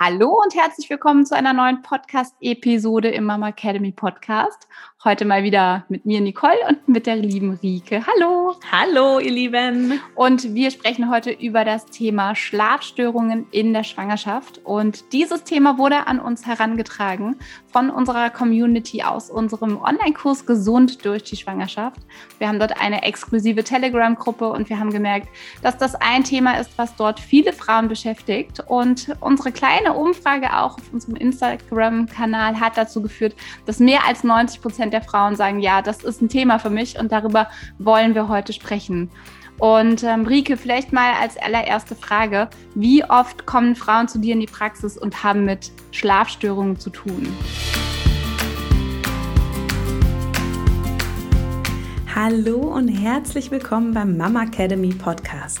Hallo und herzlich willkommen zu einer neuen Podcast-Episode im Mama Academy Podcast. Heute mal wieder mit mir, Nicole, und mit der lieben Rike. Hallo. Hallo, ihr Lieben. Und wir sprechen heute über das Thema Schlafstörungen in der Schwangerschaft. Und dieses Thema wurde an uns herangetragen von unserer Community aus unserem Online-Kurs Gesund durch die Schwangerschaft. Wir haben dort eine exklusive Telegram-Gruppe und wir haben gemerkt, dass das ein Thema ist, was dort viele Frauen beschäftigt. Und unsere kleine eine Umfrage auch auf unserem Instagram-Kanal hat dazu geführt, dass mehr als 90 Prozent der Frauen sagen, ja, das ist ein Thema für mich und darüber wollen wir heute sprechen. Und ähm, Rike, vielleicht mal als allererste Frage, wie oft kommen Frauen zu dir in die Praxis und haben mit Schlafstörungen zu tun? Hallo und herzlich willkommen beim Mama Academy Podcast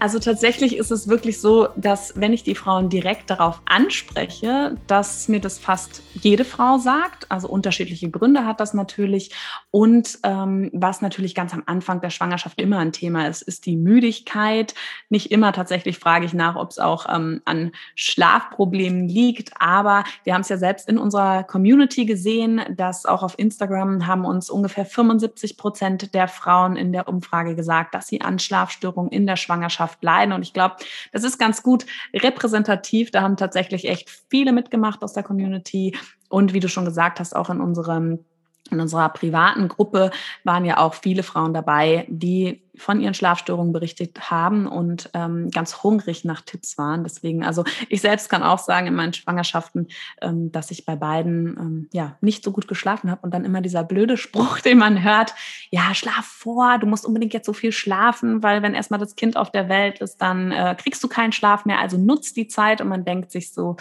Also tatsächlich ist es wirklich so, dass wenn ich die Frauen direkt darauf anspreche, dass mir das fast jede Frau sagt. Also unterschiedliche Gründe hat das natürlich. Und ähm, was natürlich ganz am Anfang der Schwangerschaft immer ein Thema ist, ist die Müdigkeit. Nicht immer tatsächlich frage ich nach, ob es auch ähm, an Schlafproblemen liegt. Aber wir haben es ja selbst in unserer Community gesehen, dass auch auf Instagram haben uns ungefähr 75 Prozent der Frauen in der Umfrage gesagt, dass sie an Schlafstörungen in der Schwangerschaft Schwangerschaft leiden. Und ich glaube, das ist ganz gut repräsentativ. Da haben tatsächlich echt viele mitgemacht aus der Community. Und wie du schon gesagt hast, auch in unserem in unserer privaten Gruppe waren ja auch viele Frauen dabei, die von ihren Schlafstörungen berichtet haben und ähm, ganz hungrig nach Tipps waren. Deswegen, also ich selbst kann auch sagen in meinen Schwangerschaften, ähm, dass ich bei beiden ähm, ja nicht so gut geschlafen habe und dann immer dieser blöde Spruch, den man hört, ja, schlaf vor, du musst unbedingt jetzt so viel schlafen, weil wenn erstmal das Kind auf der Welt ist, dann äh, kriegst du keinen Schlaf mehr, also nutzt die Zeit und man denkt sich so,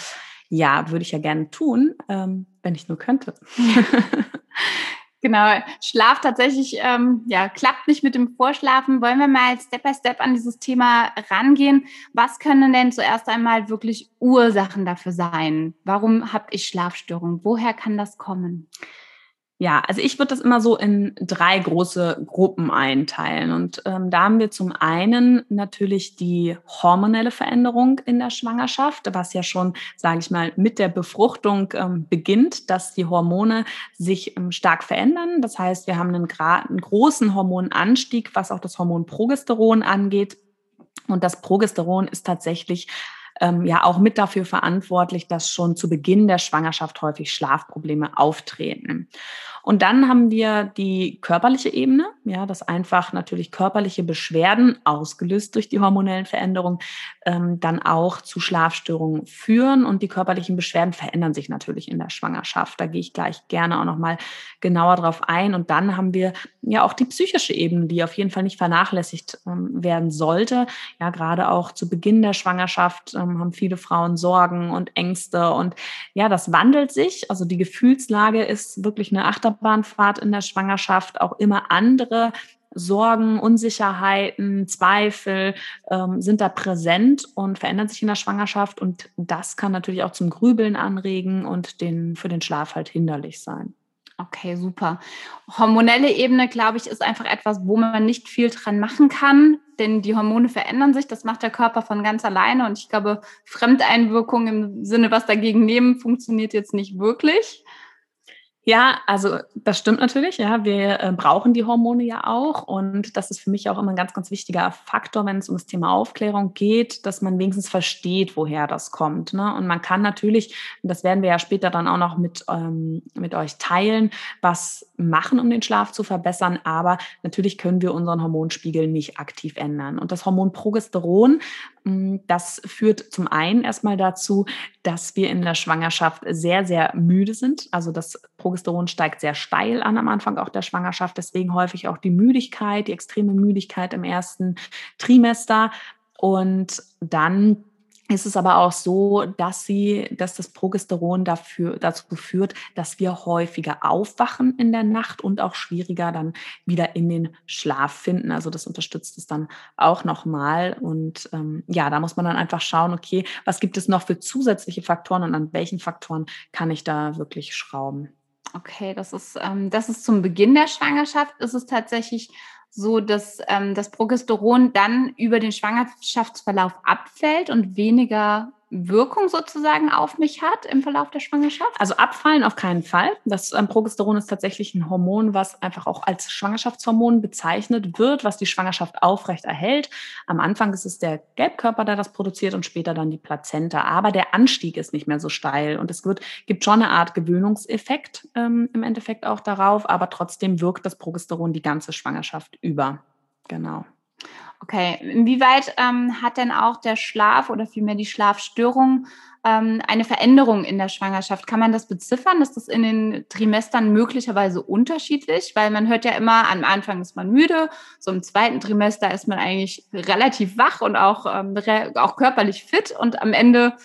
ja, würde ich ja gerne tun, ähm, wenn ich nur könnte. Genau, Schlaf tatsächlich, ähm, ja, klappt nicht mit dem Vorschlafen. Wollen wir mal Step by Step an dieses Thema rangehen? Was können denn zuerst einmal wirklich Ursachen dafür sein? Warum habe ich Schlafstörungen? Woher kann das kommen? Ja, also ich würde das immer so in drei große Gruppen einteilen. Und ähm, da haben wir zum einen natürlich die hormonelle Veränderung in der Schwangerschaft, was ja schon, sage ich mal, mit der Befruchtung ähm, beginnt, dass die Hormone sich ähm, stark verändern. Das heißt, wir haben einen, einen großen Hormonanstieg, was auch das Hormon Progesteron angeht. Und das Progesteron ist tatsächlich ähm, ja auch mit dafür verantwortlich, dass schon zu Beginn der Schwangerschaft häufig Schlafprobleme auftreten. Und dann haben wir die körperliche Ebene, ja, dass einfach natürlich körperliche Beschwerden, ausgelöst durch die hormonellen Veränderungen, ähm, dann auch zu Schlafstörungen führen. Und die körperlichen Beschwerden verändern sich natürlich in der Schwangerschaft. Da gehe ich gleich gerne auch nochmal genauer drauf ein. Und dann haben wir ja auch die psychische Ebene, die auf jeden Fall nicht vernachlässigt ähm, werden sollte. Ja, gerade auch zu Beginn der Schwangerschaft ähm, haben viele Frauen Sorgen und Ängste. Und ja, das wandelt sich. Also die Gefühlslage ist wirklich eine Achterbahn Achterbahnfahrt in der Schwangerschaft auch immer andere Sorgen, Unsicherheiten, Zweifel ähm, sind da präsent und verändern sich in der Schwangerschaft. Und das kann natürlich auch zum Grübeln anregen und den, für den Schlaf halt hinderlich sein. Okay, super. Hormonelle Ebene, glaube ich, ist einfach etwas, wo man nicht viel dran machen kann, denn die Hormone verändern sich. Das macht der Körper von ganz alleine. Und ich glaube, Fremdeinwirkung im Sinne, was dagegen nehmen, funktioniert jetzt nicht wirklich. Ja, also das stimmt natürlich. Ja, wir äh, brauchen die Hormone ja auch. Und das ist für mich auch immer ein ganz, ganz wichtiger Faktor, wenn es um das Thema Aufklärung geht, dass man wenigstens versteht, woher das kommt. Ne? Und man kann natürlich, das werden wir ja später dann auch noch mit, ähm, mit euch teilen, was machen, um den Schlaf zu verbessern. Aber natürlich können wir unseren Hormonspiegel nicht aktiv ändern. Und das Hormon Progesteron das führt zum einen erstmal dazu, dass wir in der Schwangerschaft sehr, sehr müde sind. Also das Progesteron steigt sehr steil an am Anfang auch der Schwangerschaft. Deswegen häufig auch die Müdigkeit, die extreme Müdigkeit im ersten Trimester. Und dann ist es aber auch so, dass sie, dass das Progesteron dafür, dazu führt, dass wir häufiger aufwachen in der Nacht und auch schwieriger dann wieder in den Schlaf finden. Also das unterstützt es dann auch nochmal. Und ähm, ja, da muss man dann einfach schauen, okay, was gibt es noch für zusätzliche Faktoren und an welchen Faktoren kann ich da wirklich schrauben? Okay, das ist, ähm, das ist zum Beginn der Schwangerschaft. Ist es tatsächlich so, dass ähm, das Progesteron dann über den Schwangerschaftsverlauf abfällt und weniger Wirkung sozusagen auf mich hat im Verlauf der Schwangerschaft? Also abfallen auf keinen Fall. Das ähm, Progesteron ist tatsächlich ein Hormon, was einfach auch als Schwangerschaftshormon bezeichnet wird, was die Schwangerschaft aufrecht erhält. Am Anfang ist es der Gelbkörper, der das produziert und später dann die Plazenta. Aber der Anstieg ist nicht mehr so steil und es wird, gibt schon eine Art Gewöhnungseffekt ähm, im Endeffekt auch darauf, aber trotzdem wirkt das Progesteron die ganze Schwangerschaft über. Genau. Okay, inwieweit ähm, hat denn auch der Schlaf oder vielmehr die Schlafstörung ähm, eine Veränderung in der Schwangerschaft? Kann man das beziffern? Ist das in den Trimestern möglicherweise unterschiedlich? Weil man hört ja immer, am Anfang ist man müde, so im zweiten Trimester ist man eigentlich relativ wach und auch, ähm, auch körperlich fit und am Ende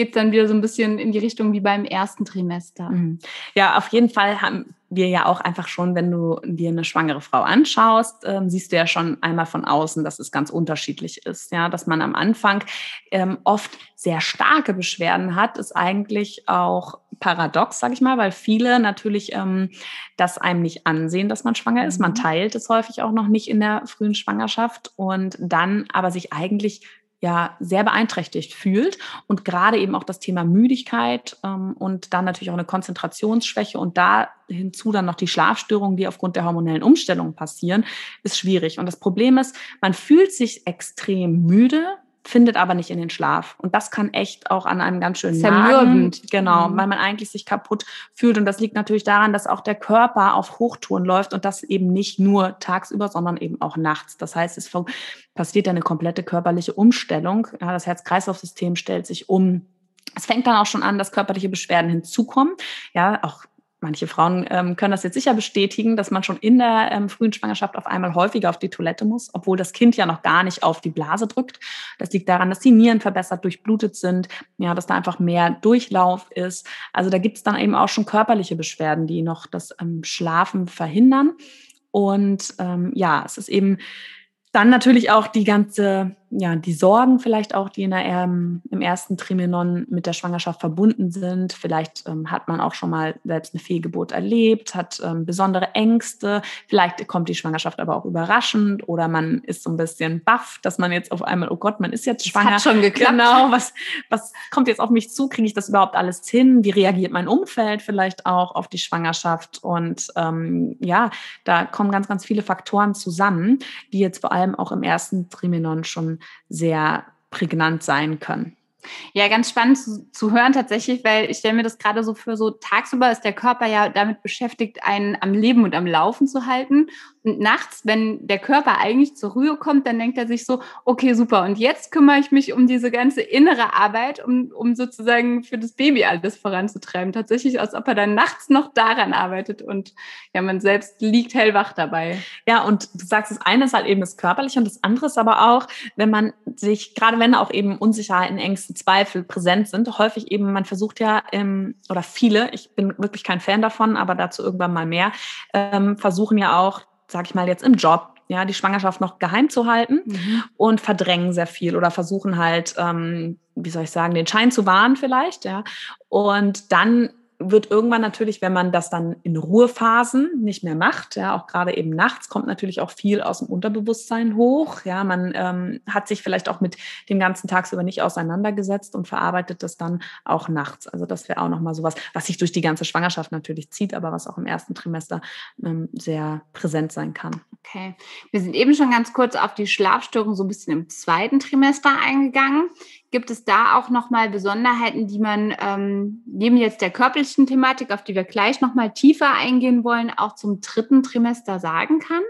geht es dann wieder so ein bisschen in die Richtung wie beim ersten Trimester. Mhm. Ja, auf jeden Fall haben wir ja auch einfach schon, wenn du dir eine schwangere Frau anschaust, ähm, siehst du ja schon einmal von außen, dass es ganz unterschiedlich ist. Ja, dass man am Anfang ähm, oft sehr starke Beschwerden hat, ist eigentlich auch paradox, sage ich mal, weil viele natürlich ähm, das einem nicht ansehen, dass man schwanger ist. Man mhm. teilt es häufig auch noch nicht in der frühen Schwangerschaft und dann aber sich eigentlich ja sehr beeinträchtigt fühlt und gerade eben auch das Thema Müdigkeit ähm, und dann natürlich auch eine Konzentrationsschwäche und da hinzu dann noch die Schlafstörungen, die aufgrund der hormonellen Umstellung passieren, ist schwierig. Und das Problem ist, man fühlt sich extrem müde, findet aber nicht in den Schlaf. Und das kann echt auch an einem ganz schönen Zermürbend. Genau, mhm. weil man eigentlich sich kaputt fühlt. Und das liegt natürlich daran, dass auch der Körper auf Hochtouren läuft und das eben nicht nur tagsüber, sondern eben auch nachts. Das heißt, es passiert eine komplette körperliche Umstellung. Ja, das Herz-Kreislauf-System stellt sich um. Es fängt dann auch schon an, dass körperliche Beschwerden hinzukommen. Ja, auch manche Frauen ähm, können das jetzt sicher bestätigen, dass man schon in der ähm, frühen Schwangerschaft auf einmal häufiger auf die Toilette muss, obwohl das Kind ja noch gar nicht auf die Blase drückt. Das liegt daran, dass die Nieren verbessert durchblutet sind, ja, dass da einfach mehr Durchlauf ist. Also da gibt es dann eben auch schon körperliche Beschwerden, die noch das ähm, Schlafen verhindern. Und ähm, ja, es ist eben dann natürlich auch die ganze ja, die Sorgen vielleicht auch, die in der, ähm, im ersten Trimenon mit der Schwangerschaft verbunden sind. Vielleicht ähm, hat man auch schon mal selbst eine Fehlgeburt erlebt, hat ähm, besondere Ängste. Vielleicht kommt die Schwangerschaft aber auch überraschend oder man ist so ein bisschen baff, dass man jetzt auf einmal, oh Gott, man ist jetzt schwanger. Das hat schon geklappt. Genau, was, was kommt jetzt auf mich zu? Kriege ich das überhaupt alles hin? Wie reagiert mein Umfeld vielleicht auch auf die Schwangerschaft? Und ähm, ja, da kommen ganz, ganz viele Faktoren zusammen, die jetzt vor allem auch im ersten Trimenon schon sehr prägnant sein können. Ja, ganz spannend zu, zu hören tatsächlich, weil ich stelle mir das gerade so für so tagsüber ist der Körper ja damit beschäftigt, einen am Leben und am Laufen zu halten. Und nachts, wenn der Körper eigentlich zur Ruhe kommt, dann denkt er sich so, okay, super, und jetzt kümmere ich mich um diese ganze innere Arbeit, um, um sozusagen für das Baby alles voranzutreiben. Tatsächlich, als ob er dann nachts noch daran arbeitet und ja, man selbst liegt hellwach dabei. Ja, und du sagst, das eine ist halt eben das Körperliche und das andere ist aber auch, wenn man sich, gerade wenn auch eben Unsicherheiten, Ängste, Zweifel präsent sind, häufig eben, man versucht ja, ähm, oder viele, ich bin wirklich kein Fan davon, aber dazu irgendwann mal mehr, ähm, versuchen ja auch sag ich mal jetzt im Job, ja, die Schwangerschaft noch geheim zu halten mhm. und verdrängen sehr viel oder versuchen halt, ähm, wie soll ich sagen, den Schein zu wahren vielleicht, ja. Und dann wird irgendwann natürlich, wenn man das dann in Ruhephasen nicht mehr macht, ja, auch gerade eben nachts, kommt natürlich auch viel aus dem Unterbewusstsein hoch. Ja, man ähm, hat sich vielleicht auch mit dem ganzen tagsüber nicht auseinandergesetzt und verarbeitet das dann auch nachts. Also das wäre auch nochmal sowas, was sich durch die ganze Schwangerschaft natürlich zieht, aber was auch im ersten Trimester ähm, sehr präsent sein kann. Okay. Wir sind eben schon ganz kurz auf die Schlafstörung so ein bisschen im zweiten Trimester eingegangen. Gibt es da auch nochmal Besonderheiten, die man ähm, neben jetzt der körperlichen Thematik, auf die wir gleich nochmal tiefer eingehen wollen, auch zum dritten Trimester sagen kann?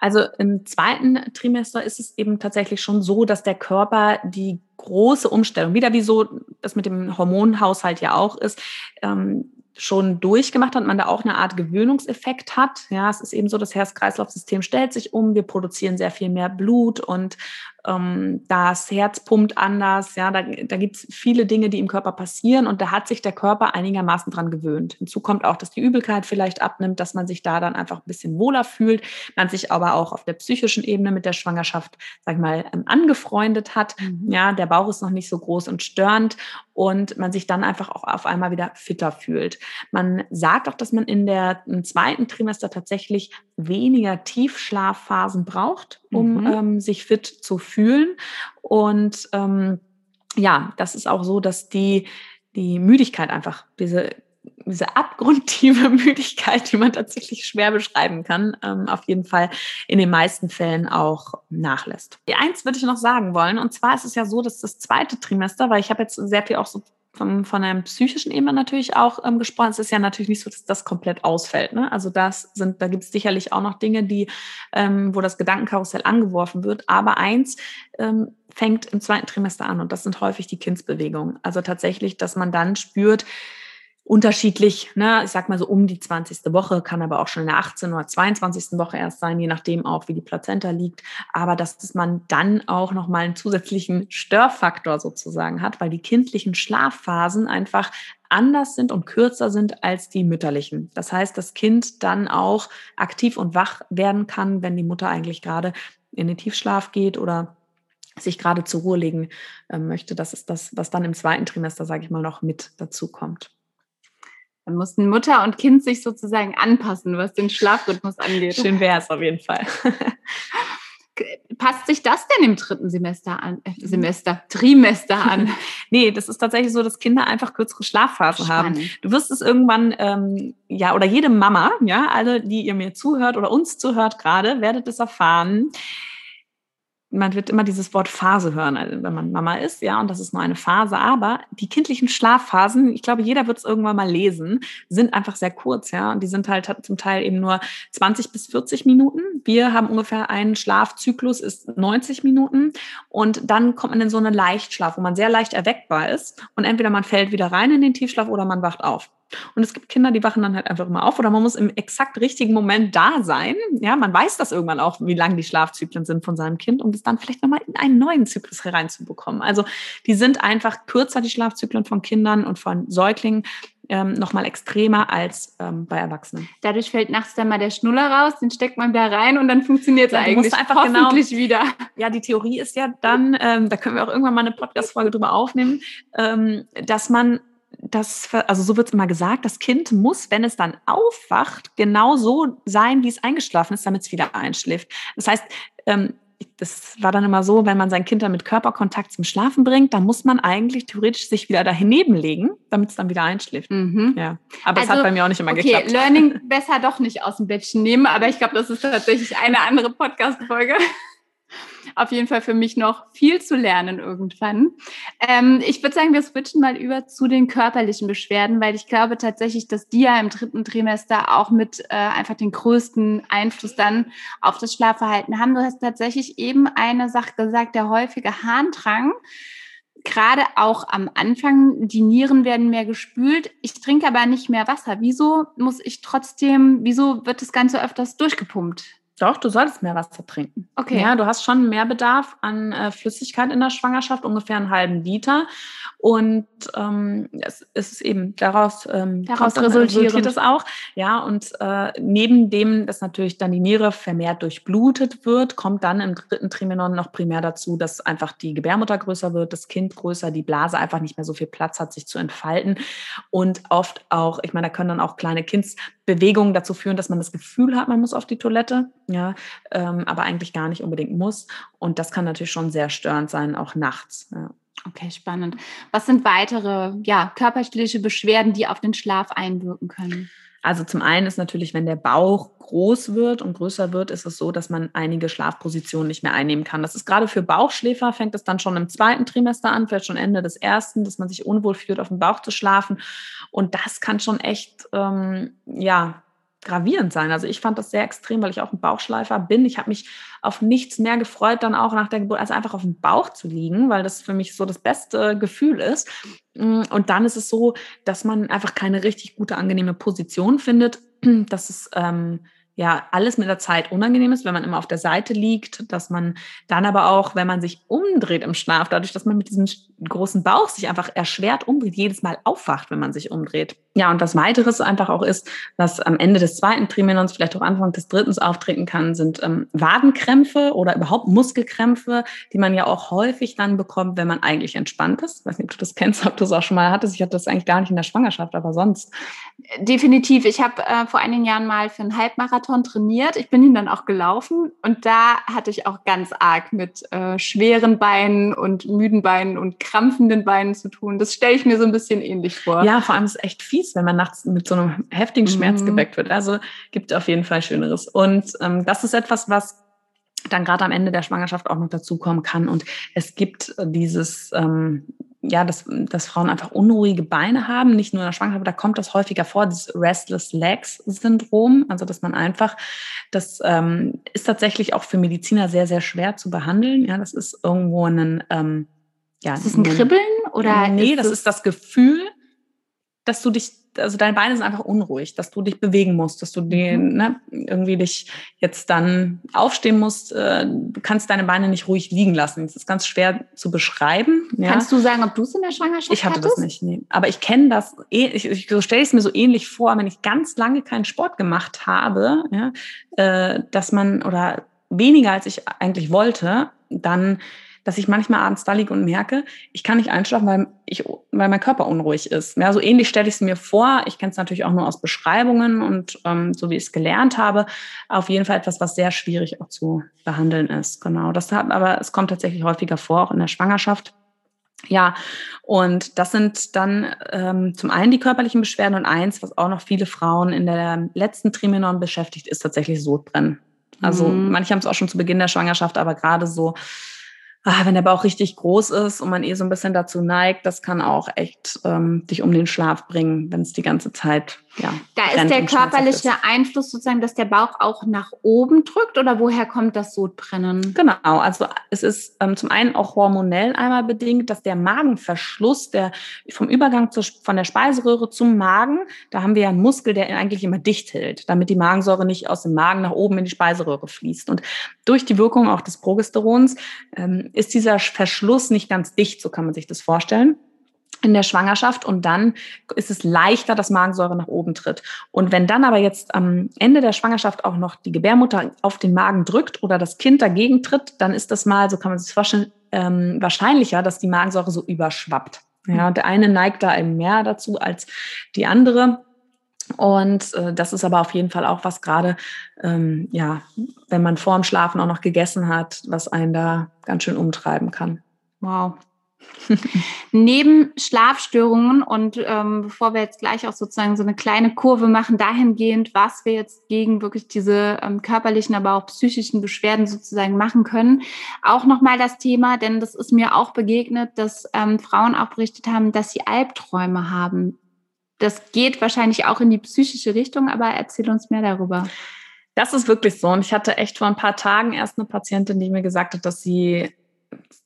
Also im zweiten Trimester ist es eben tatsächlich schon so, dass der Körper die große Umstellung, wieder wie so das mit dem Hormonhaushalt ja auch ist, ähm, schon durchgemacht hat, man da auch eine Art Gewöhnungseffekt hat. Ja, es ist eben so, das Herz-Kreislauf-System stellt sich um, wir produzieren sehr viel mehr Blut und ähm, das Herz pumpt anders, ja, da, da gibt es viele Dinge, die im Körper passieren und da hat sich der Körper einigermaßen dran gewöhnt. Hinzu kommt auch, dass die Übelkeit vielleicht abnimmt, dass man sich da dann einfach ein bisschen wohler fühlt, man sich aber auch auf der psychischen Ebene mit der Schwangerschaft, sag ich mal, ähm, angefreundet hat. Mhm. Ja, der Bauch ist noch nicht so groß und störend und man sich dann einfach auch auf einmal wieder fitter fühlt. Man sagt auch, dass man in der im zweiten Trimester tatsächlich weniger Tiefschlafphasen braucht, um mhm. ähm, sich fit zu fühlen. Und ähm, ja, das ist auch so, dass die, die Müdigkeit einfach, diese diese abgrundtiefe Müdigkeit, die man tatsächlich schwer beschreiben kann, ähm, auf jeden Fall in den meisten Fällen auch nachlässt. Eins würde ich noch sagen wollen, und zwar ist es ja so, dass das zweite Trimester, weil ich habe jetzt sehr viel auch so von, von einem psychischen Ebene natürlich auch ähm, gesprochen. Es ist ja natürlich nicht so, dass das komplett ausfällt. Ne? Also das sind, da gibt es sicherlich auch noch Dinge, die, ähm, wo das Gedankenkarussell angeworfen wird. Aber eins ähm, fängt im zweiten Trimester an und das sind häufig die Kindsbewegungen. Also tatsächlich, dass man dann spürt, unterschiedlich, ne? ich sag mal so um die 20. Woche, kann aber auch schon in der 18. oder 22. Woche erst sein, je nachdem auch, wie die Plazenta liegt. Aber dass man dann auch nochmal einen zusätzlichen Störfaktor sozusagen hat, weil die kindlichen Schlafphasen einfach anders sind und kürzer sind als die mütterlichen. Das heißt, das Kind dann auch aktiv und wach werden kann, wenn die Mutter eigentlich gerade in den Tiefschlaf geht oder sich gerade zur Ruhe legen äh, möchte. Das ist das, was dann im zweiten Trimester, sage ich mal, noch mit dazu kommt. Dann mussten Mutter und Kind sich sozusagen anpassen, was den Schlafrhythmus angeht. Schön wäre es auf jeden Fall. Passt sich das denn im dritten Semester an? Äh, Semester, Trimester an? nee, das ist tatsächlich so, dass Kinder einfach kürzere Schlafphasen Spannend. haben. Du wirst es irgendwann, ähm, ja, oder jede Mama, ja, alle, die ihr mir zuhört oder uns zuhört gerade, werdet es erfahren man wird immer dieses Wort Phase hören, also wenn man Mama ist, ja, und das ist nur eine Phase. Aber die kindlichen Schlafphasen, ich glaube, jeder wird es irgendwann mal lesen, sind einfach sehr kurz, ja. Und die sind halt zum Teil eben nur 20 bis 40 Minuten. Wir haben ungefähr einen Schlafzyklus, ist 90 Minuten. Und dann kommt man in so einen Leichtschlaf, wo man sehr leicht erweckbar ist. Und entweder man fällt wieder rein in den Tiefschlaf oder man wacht auf. Und es gibt Kinder, die wachen dann halt einfach immer auf oder man muss im exakt richtigen Moment da sein. Ja, man weiß das irgendwann auch, wie lang die Schlafzyklen sind von seinem Kind, um es dann vielleicht nochmal in einen neuen Zyklus hereinzubekommen. Also die sind einfach kürzer, die Schlafzyklen von Kindern und von Säuglingen. Ähm, nochmal extremer als ähm, bei Erwachsenen. Dadurch fällt nachts dann mal der Schnuller raus, den steckt man da rein und dann funktioniert es ja, eigentlich einfach genau hoffentlich genau, wieder. Ja, die Theorie ist ja dann, ähm, da können wir auch irgendwann mal eine Podcast-Folge drüber aufnehmen, ähm, dass man das, also so wird es immer gesagt, das Kind muss, wenn es dann aufwacht, genau so sein, wie es eingeschlafen ist, damit es wieder einschläft. Das heißt, ähm, das war dann immer so, wenn man sein Kind dann mit Körperkontakt zum Schlafen bringt, dann muss man eigentlich theoretisch sich wieder daneben legen, damit es dann wieder einschläft. Mhm. Ja. Aber es also, hat bei mir auch nicht immer okay, geklappt. Learning besser doch nicht aus dem Bettchen nehmen, aber ich glaube, das ist tatsächlich eine andere Podcast-Folge auf jeden Fall für mich noch viel zu lernen irgendwann. Ähm, ich würde sagen, wir switchen mal über zu den körperlichen Beschwerden, weil ich glaube tatsächlich, dass die ja im dritten Trimester auch mit äh, einfach den größten Einfluss dann auf das Schlafverhalten haben. Du hast tatsächlich eben eine Sache gesagt, der häufige Harndrang gerade auch am Anfang, die Nieren werden mehr gespült. Ich trinke aber nicht mehr Wasser. Wieso muss ich trotzdem, wieso wird das Ganze öfters durchgepumpt? Doch, du solltest mehr Wasser trinken. Okay. Ja, du hast schon mehr Bedarf an äh, Flüssigkeit in der Schwangerschaft, ungefähr einen halben Liter. Und ähm, es, ist eben daraus, ähm, daraus resultiert es auch. Ja, und äh, neben dem, dass natürlich dann die Niere vermehrt durchblutet wird, kommt dann im dritten Trimenon noch primär dazu, dass einfach die Gebärmutter größer wird, das Kind größer, die Blase einfach nicht mehr so viel Platz hat, sich zu entfalten. Und oft auch, ich meine, da können dann auch kleine Kindsbewegungen dazu führen, dass man das Gefühl hat, man muss auf die Toilette ja, ähm, aber eigentlich gar nicht unbedingt muss. Und das kann natürlich schon sehr störend sein, auch nachts. Ja. Okay, spannend. Was sind weitere ja, körperliche Beschwerden, die auf den Schlaf einwirken können? Also zum einen ist natürlich, wenn der Bauch groß wird und größer wird, ist es so, dass man einige Schlafpositionen nicht mehr einnehmen kann. Das ist gerade für Bauchschläfer, fängt es dann schon im zweiten Trimester an, vielleicht schon Ende des ersten, dass man sich unwohl fühlt, auf dem Bauch zu schlafen. Und das kann schon echt, ähm, ja, gravierend sein. Also ich fand das sehr extrem, weil ich auch ein Bauchschleifer bin. Ich habe mich auf nichts mehr gefreut, dann auch nach der Geburt, als einfach auf dem Bauch zu liegen, weil das für mich so das beste Gefühl ist. Mm, und dann ist es so, dass man einfach keine richtig gute, angenehme Position findet. Das ist ähm, ja alles mit der Zeit unangenehm ist, wenn man immer auf der Seite liegt, dass man dann aber auch, wenn man sich umdreht im Schlaf, dadurch, dass man mit diesem großen Bauch sich einfach erschwert umdreht, jedes Mal aufwacht, wenn man sich umdreht. Ja, und was weiteres einfach auch ist, was am Ende des zweiten Trimenons, vielleicht auch Anfang des dritten auftreten kann, sind ähm, Wadenkrämpfe oder überhaupt Muskelkrämpfe, die man ja auch häufig dann bekommt, wenn man eigentlich entspannt ist. Ich weiß nicht, ob du das kennst, ob du es auch schon mal hattest. Ich hatte das eigentlich gar nicht in der Schwangerschaft, aber sonst. Definitiv. Ich habe äh, vor einigen Jahren mal für einen Halbmarathon trainiert. Ich bin ihn dann auch gelaufen und da hatte ich auch ganz arg mit äh, schweren Beinen und müden Beinen und krampfenden Beinen zu tun. Das stelle ich mir so ein bisschen ähnlich vor. Ja, vor allem ist es echt fies, wenn man nachts mit so einem heftigen Schmerz mhm. geweckt wird. Also gibt auf jeden Fall Schöneres. Und ähm, das ist etwas, was dann gerade am Ende der Schwangerschaft auch noch dazukommen kann. Und es gibt dieses, ähm, ja, dass, dass Frauen einfach unruhige Beine haben, nicht nur in der Schwangerschaft, da kommt das häufiger vor, das Restless Legs Syndrom, also dass man einfach, das ähm, ist tatsächlich auch für Mediziner sehr, sehr schwer zu behandeln. Ja, das ist irgendwo ein, ähm, ja, ist das ein Kribbeln oder? Nee, ist das ist das Gefühl, dass du dich, also deine Beine sind einfach unruhig, dass du dich bewegen musst, dass du die, mhm. ne, irgendwie dich jetzt dann aufstehen musst. Äh, du kannst deine Beine nicht ruhig liegen lassen. Das ist ganz schwer zu beschreiben. Ja. Kannst du sagen, ob du es in der Schwangerschaft Ich hatte hattest? das nicht, nee. Aber ich kenne das, eh, ich, ich so stelle es mir so ähnlich vor, wenn ich ganz lange keinen Sport gemacht habe, ja, äh, dass man, oder weniger als ich eigentlich wollte, dann dass ich manchmal abends da liege und merke, ich kann nicht einschlafen, weil, ich, weil mein Körper unruhig ist. Ja, so ähnlich stelle ich es mir vor. Ich kenne es natürlich auch nur aus Beschreibungen und ähm, so wie ich es gelernt habe. Auf jeden Fall etwas, was sehr schwierig auch zu behandeln ist. Genau. Das hat, aber es kommt tatsächlich häufiger vor, auch in der Schwangerschaft. Ja, und das sind dann ähm, zum einen die körperlichen Beschwerden und eins, was auch noch viele Frauen in der letzten Trimenon beschäftigt, ist tatsächlich Sodbrennen. Also mhm. manche haben es auch schon zu Beginn der Schwangerschaft, aber gerade so wenn der Bauch richtig groß ist und man eh so ein bisschen dazu neigt, das kann auch echt ähm, dich um den Schlaf bringen, wenn es die ganze Zeit ja, da ist der körperliche Einfluss sozusagen, dass der Bauch auch nach oben drückt oder woher kommt das Sodbrennen? Genau, also es ist ähm, zum einen auch hormonell einmal bedingt, dass der Magenverschluss, der vom Übergang zur, von der Speiseröhre zum Magen, da haben wir ja einen Muskel, der eigentlich immer dicht hält, damit die Magensäure nicht aus dem Magen nach oben in die Speiseröhre fließt. Und durch die Wirkung auch des Progesterons ähm, ist dieser Verschluss nicht ganz dicht, so kann man sich das vorstellen in der Schwangerschaft und dann ist es leichter, dass Magensäure nach oben tritt. Und wenn dann aber jetzt am Ende der Schwangerschaft auch noch die Gebärmutter auf den Magen drückt oder das Kind dagegen tritt, dann ist das mal, so kann man sich vorstellen, ähm, wahrscheinlicher, dass die Magensäure so überschwappt. Ja, der eine neigt da eben mehr dazu als die andere. Und äh, das ist aber auf jeden Fall auch was gerade, ähm, ja, wenn man vorm Schlafen auch noch gegessen hat, was einen da ganz schön umtreiben kann. Wow, Neben Schlafstörungen und ähm, bevor wir jetzt gleich auch sozusagen so eine kleine Kurve machen, dahingehend, was wir jetzt gegen wirklich diese ähm, körperlichen, aber auch psychischen Beschwerden sozusagen machen können, auch nochmal das Thema, denn das ist mir auch begegnet, dass ähm, Frauen auch berichtet haben, dass sie Albträume haben. Das geht wahrscheinlich auch in die psychische Richtung, aber erzähl uns mehr darüber. Das ist wirklich so. Und ich hatte echt vor ein paar Tagen erst eine Patientin, die mir gesagt hat, dass sie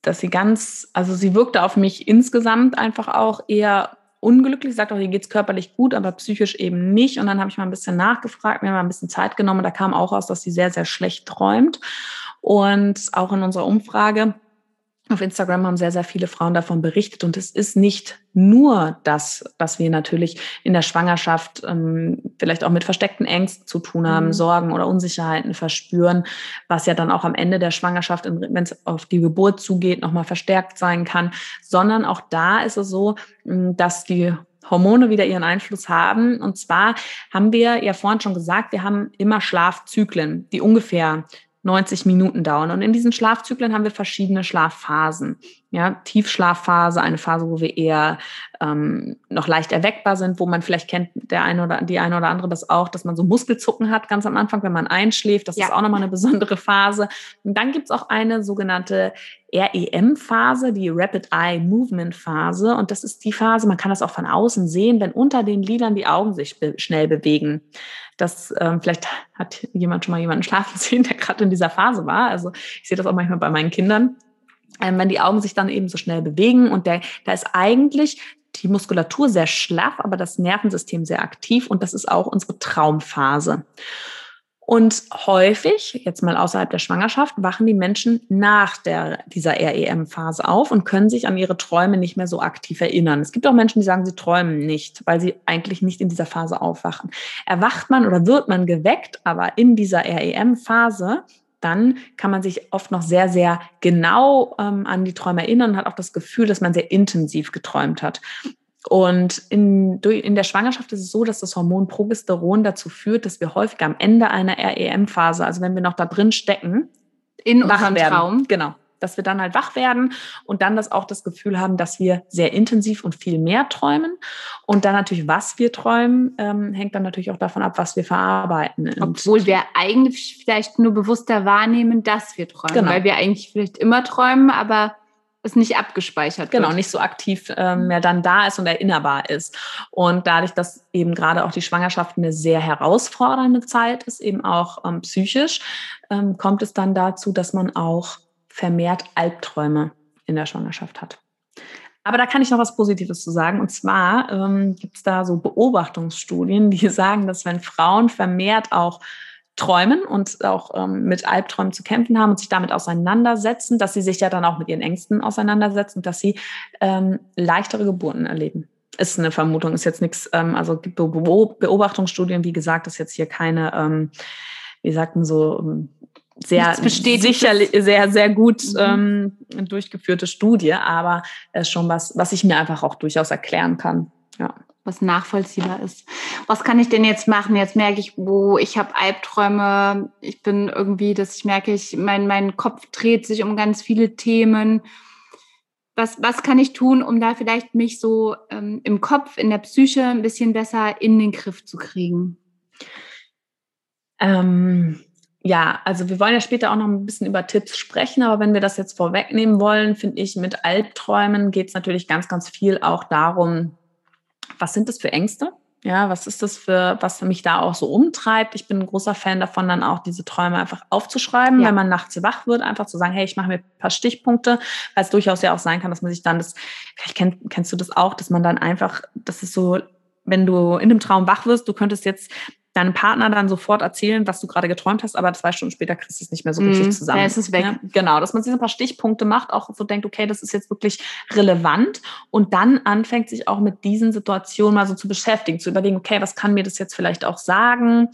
dass sie ganz, also sie wirkte auf mich insgesamt einfach auch eher unglücklich, sagt auch, ihr geht's körperlich gut, aber psychisch eben nicht. Und dann habe ich mal ein bisschen nachgefragt, mir mal ein bisschen Zeit genommen. Da kam auch raus, dass sie sehr, sehr schlecht träumt. Und auch in unserer Umfrage auf Instagram haben sehr, sehr viele Frauen davon berichtet. Und es ist nicht nur das, was wir natürlich in der Schwangerschaft ähm, vielleicht auch mit versteckten Ängsten zu tun haben, mhm. Sorgen oder Unsicherheiten verspüren, was ja dann auch am Ende der Schwangerschaft, wenn es auf die Geburt zugeht, nochmal verstärkt sein kann, sondern auch da ist es so, dass die Hormone wieder ihren Einfluss haben. Und zwar haben wir ja vorhin schon gesagt, wir haben immer Schlafzyklen, die ungefähr 90 Minuten dauern. Und in diesen Schlafzyklen haben wir verschiedene Schlafphasen. Ja, Tiefschlafphase, eine Phase, wo wir eher ähm, noch leicht erweckbar sind, wo man vielleicht kennt der eine oder die eine oder andere das auch, dass man so Muskelzucken hat ganz am Anfang, wenn man einschläft. Das ja. ist auch nochmal eine besondere Phase. Und dann gibt's auch eine sogenannte REM-Phase, die Rapid Eye Movement Phase. Und das ist die Phase, man kann das auch von außen sehen, wenn unter den Lidern die Augen sich be schnell bewegen. Das ähm, vielleicht hat jemand schon mal jemanden schlafen sehen, der gerade in dieser Phase war. Also ich sehe das auch manchmal bei meinen Kindern wenn die Augen sich dann eben so schnell bewegen und der, da ist eigentlich die Muskulatur sehr schlaff, aber das Nervensystem sehr aktiv und das ist auch unsere Traumphase. Und häufig, jetzt mal außerhalb der Schwangerschaft, wachen die Menschen nach der, dieser REM-Phase auf und können sich an ihre Träume nicht mehr so aktiv erinnern. Es gibt auch Menschen, die sagen, sie träumen nicht, weil sie eigentlich nicht in dieser Phase aufwachen. Erwacht man oder wird man geweckt, aber in dieser REM-Phase, dann kann man sich oft noch sehr, sehr genau ähm, an die Träume erinnern und hat auch das Gefühl, dass man sehr intensiv geträumt hat. Und in, in der Schwangerschaft ist es so, dass das Hormon Progesteron dazu führt, dass wir häufig am Ende einer REM-Phase, also wenn wir noch da drin stecken, in unserem werden. Traum. Genau. Dass wir dann halt wach werden und dann das auch das Gefühl haben, dass wir sehr intensiv und viel mehr träumen. Und dann natürlich, was wir träumen, ähm, hängt dann natürlich auch davon ab, was wir verarbeiten. Obwohl wir eigentlich vielleicht nur bewusster wahrnehmen, dass wir träumen. Genau. Weil wir eigentlich vielleicht immer träumen, aber es nicht abgespeichert genau, wird. Genau, nicht so aktiv ähm, mehr dann da ist und erinnerbar ist. Und dadurch, dass eben gerade auch die Schwangerschaft eine sehr herausfordernde Zeit ist, eben auch ähm, psychisch, ähm, kommt es dann dazu, dass man auch vermehrt Albträume in der Schwangerschaft hat. Aber da kann ich noch was Positives zu sagen. Und zwar ähm, gibt es da so Beobachtungsstudien, die sagen, dass wenn Frauen vermehrt auch träumen und auch ähm, mit Albträumen zu kämpfen haben und sich damit auseinandersetzen, dass sie sich ja dann auch mit ihren Ängsten auseinandersetzen und dass sie ähm, leichtere Geburten erleben. Ist eine Vermutung, ist jetzt nichts, ähm, also gibt Beobachtungsstudien, wie gesagt, ist jetzt hier keine, ähm, wie sagt man so, ähm, sehr sicherlich sehr sehr gut mhm. ähm, durchgeführte Studie, aber es ist schon was, was ich mir einfach auch durchaus erklären kann. Ja was nachvollziehbar ist. Was kann ich denn jetzt machen? Jetzt merke ich, wo ich habe Albträume. Ich bin irgendwie, dass ich merke, ich mein mein Kopf dreht sich um ganz viele Themen. Was was kann ich tun, um da vielleicht mich so ähm, im Kopf, in der Psyche ein bisschen besser in den Griff zu kriegen? Ähm, ja, also wir wollen ja später auch noch ein bisschen über Tipps sprechen, aber wenn wir das jetzt vorwegnehmen wollen, finde ich, mit Albträumen geht es natürlich ganz, ganz viel auch darum, was sind das für Ängste? Ja, was ist das für, was mich da auch so umtreibt? Ich bin ein großer Fan davon, dann auch diese Träume einfach aufzuschreiben, ja. wenn man nachts wach wird, einfach zu sagen, hey, ich mache mir ein paar Stichpunkte, weil es durchaus ja auch sein kann, dass man sich dann das, vielleicht kenn, kennst du das auch, dass man dann einfach, das ist so, wenn du in einem Traum wach wirst, du könntest jetzt deinem Partner dann sofort erzählen, was du gerade geträumt hast, aber zwei Stunden später kriegst du es nicht mehr so richtig mm, zusammen. Ja, es ist weg. Ja, genau, dass man sich ein paar Stichpunkte macht, auch so denkt, okay, das ist jetzt wirklich relevant und dann anfängt sich auch mit diesen Situationen mal so zu beschäftigen, zu überlegen, okay, was kann mir das jetzt vielleicht auch sagen,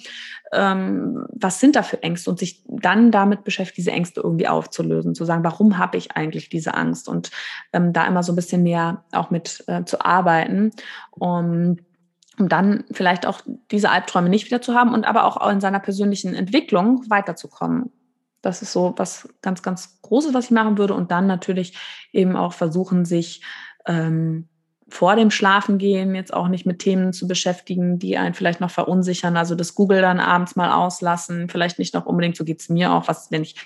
ähm, was sind da für Ängste und sich dann damit beschäftigt, diese Ängste irgendwie aufzulösen, zu sagen, warum habe ich eigentlich diese Angst und ähm, da immer so ein bisschen mehr auch mit äh, zu arbeiten. Und um dann vielleicht auch diese Albträume nicht wieder zu haben und aber auch in seiner persönlichen Entwicklung weiterzukommen. Das ist so was ganz, ganz Großes, was ich machen würde. Und dann natürlich eben auch versuchen, sich ähm, vor dem Schlafengehen jetzt auch nicht mit Themen zu beschäftigen, die einen vielleicht noch verunsichern. Also das Google dann abends mal auslassen, vielleicht nicht noch unbedingt, so geht es mir auch, was, wenn ich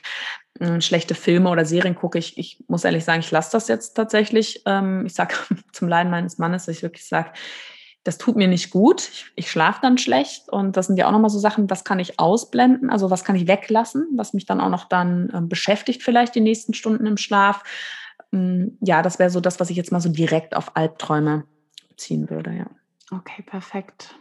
äh, schlechte Filme oder Serien gucke. Ich, ich muss ehrlich sagen, ich lasse das jetzt tatsächlich. Ähm, ich sage zum Leiden meines Mannes, dass ich wirklich sage, das tut mir nicht gut, ich, ich schlafe dann schlecht und das sind ja auch nochmal so Sachen, was kann ich ausblenden, also was kann ich weglassen, was mich dann auch noch dann äh, beschäftigt vielleicht die nächsten Stunden im Schlaf. Ähm, ja, das wäre so das, was ich jetzt mal so direkt auf Albträume ziehen würde, ja. Okay, perfekt.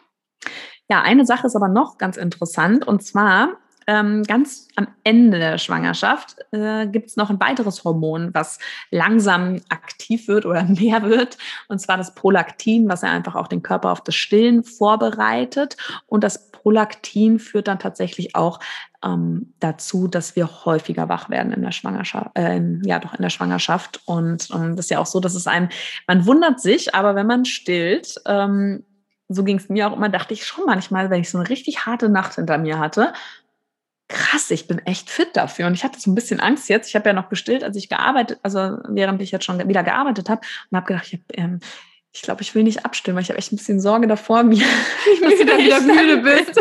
Ja, eine Sache ist aber noch ganz interessant und zwar ähm, ganz am Ende der Schwangerschaft äh, gibt es noch ein weiteres Hormon, was langsam aktiv wird oder mehr wird, und zwar das Prolaktin, was ja einfach auch den Körper auf das Stillen vorbereitet. Und das Prolaktin führt dann tatsächlich auch ähm, dazu, dass wir häufiger wach werden in der Schwangerschaft, äh, ja doch in der Schwangerschaft. Und ähm, das ist ja auch so, dass es einem, man wundert sich, aber wenn man stillt, ähm, so ging es mir auch immer, dachte ich schon manchmal, wenn ich so eine richtig harte Nacht hinter mir hatte krass, ich bin echt fit dafür. Und ich hatte so ein bisschen Angst jetzt. Ich habe ja noch gestillt, als ich gearbeitet, also während ich jetzt schon wieder gearbeitet habe und habe gedacht, ich, hab, ähm, ich glaube, ich will nicht abstimmen, weil ich habe echt ein bisschen Sorge davor, mir, dass du dann wieder müde bist.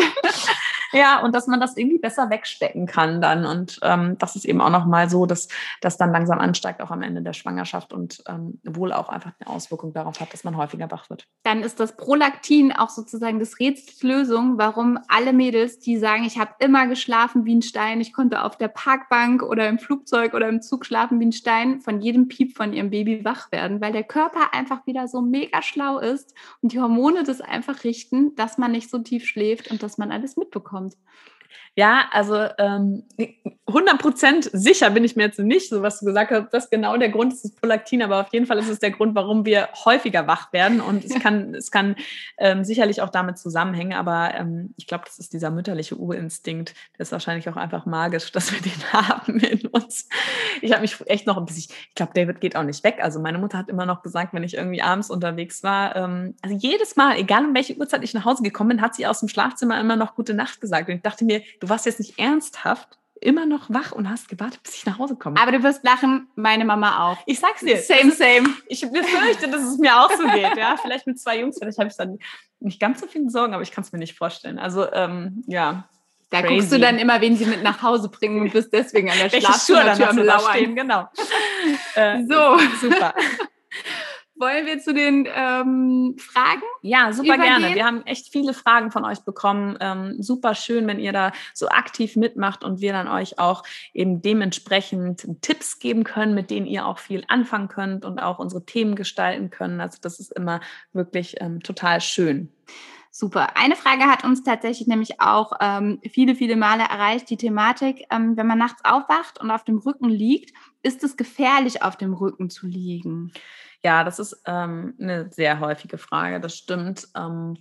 Ja, und dass man das irgendwie besser wegstecken kann dann. Und ähm, das ist eben auch nochmal so, dass das dann langsam ansteigt, auch am Ende der Schwangerschaft und ähm, wohl auch einfach eine Auswirkung darauf hat, dass man häufiger wach wird. Dann ist das Prolaktin auch sozusagen das Rätsels Lösung, warum alle Mädels, die sagen, ich habe immer geschlafen wie ein Stein, ich konnte auf der Parkbank oder im Flugzeug oder im Zug schlafen wie ein Stein, von jedem Piep von ihrem Baby wach werden, weil der Körper einfach wieder so mega schlau ist und die Hormone das einfach richten, dass man nicht so tief schläft und dass man alles mitbekommt kommt. Ja, also ähm, 100% sicher bin ich mir jetzt nicht, so was du gesagt hast, das genau der Grund ist das Prolaktin, aber auf jeden Fall ist es der Grund, warum wir häufiger wach werden und es kann, es kann ähm, sicherlich auch damit zusammenhängen, aber ähm, ich glaube, das ist dieser mütterliche Urinstinkt, der ist wahrscheinlich auch einfach magisch, dass wir den haben in uns. Ich habe mich echt noch ein bisschen, ich glaube, David geht auch nicht weg, also meine Mutter hat immer noch gesagt, wenn ich irgendwie abends unterwegs war, ähm, also jedes Mal, egal um welche Uhrzeit ich nach Hause gekommen bin, hat sie aus dem Schlafzimmer immer noch gute Nacht gesagt und ich dachte mir, du warst jetzt nicht ernsthaft immer noch wach und hast gewartet, bis ich nach Hause komme. Aber du wirst lachen, meine Mama auch. Ich sag's dir. Same, same. Ich befürchte, dass es mir auch so geht. Ja, vielleicht mit zwei Jungs, vielleicht habe ich dann nicht ganz so viele Sorgen, aber ich kann es mir nicht vorstellen. Also ähm, ja. Da crazy. guckst du dann immer, wen sie mit nach Hause bringen und bist deswegen an der Schlafzimmertür am Lauern. Stehen, genau. äh, so. Super. Wollen wir zu den ähm, Fragen? Ja, super übergehen? gerne. Wir haben echt viele Fragen von euch bekommen. Ähm, super schön, wenn ihr da so aktiv mitmacht und wir dann euch auch eben dementsprechend Tipps geben können, mit denen ihr auch viel anfangen könnt und auch unsere Themen gestalten können. Also das ist immer wirklich ähm, total schön. Super. Eine Frage hat uns tatsächlich nämlich auch ähm, viele, viele Male erreicht, die Thematik, ähm, wenn man nachts aufwacht und auf dem Rücken liegt, ist es gefährlich, auf dem Rücken zu liegen? Ja, das ist ähm, eine sehr häufige Frage, das stimmt. Ähm,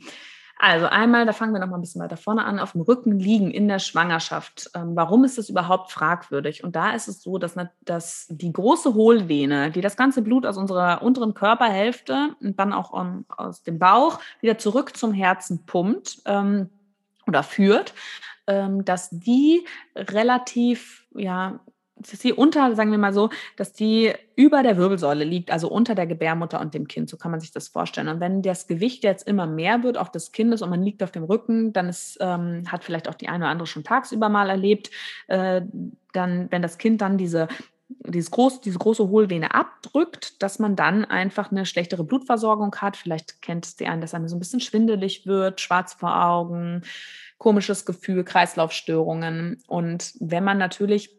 also einmal, da fangen wir noch mal ein bisschen weiter vorne an, auf dem Rücken liegen in der Schwangerschaft. Ähm, warum ist das überhaupt fragwürdig? Und da ist es so, dass, dass die große Hohlvene, die das ganze Blut aus unserer unteren Körperhälfte und dann auch um, aus dem Bauch wieder zurück zum Herzen pumpt ähm, oder führt, ähm, dass die relativ ja, dass die unter, sagen wir mal so, dass die über der Wirbelsäule liegt, also unter der Gebärmutter und dem Kind. So kann man sich das vorstellen. Und wenn das Gewicht jetzt immer mehr wird, auch des Kindes, und man liegt auf dem Rücken, dann ist, ähm, hat vielleicht auch die eine oder andere schon tagsüber mal erlebt, äh, dann, wenn das Kind dann diese dieses groß, diese große Hohlvene abdrückt, dass man dann einfach eine schlechtere Blutversorgung hat. Vielleicht kennt es die einen, dass einem so ein bisschen schwindelig wird, schwarz vor Augen, komisches Gefühl, Kreislaufstörungen. Und wenn man natürlich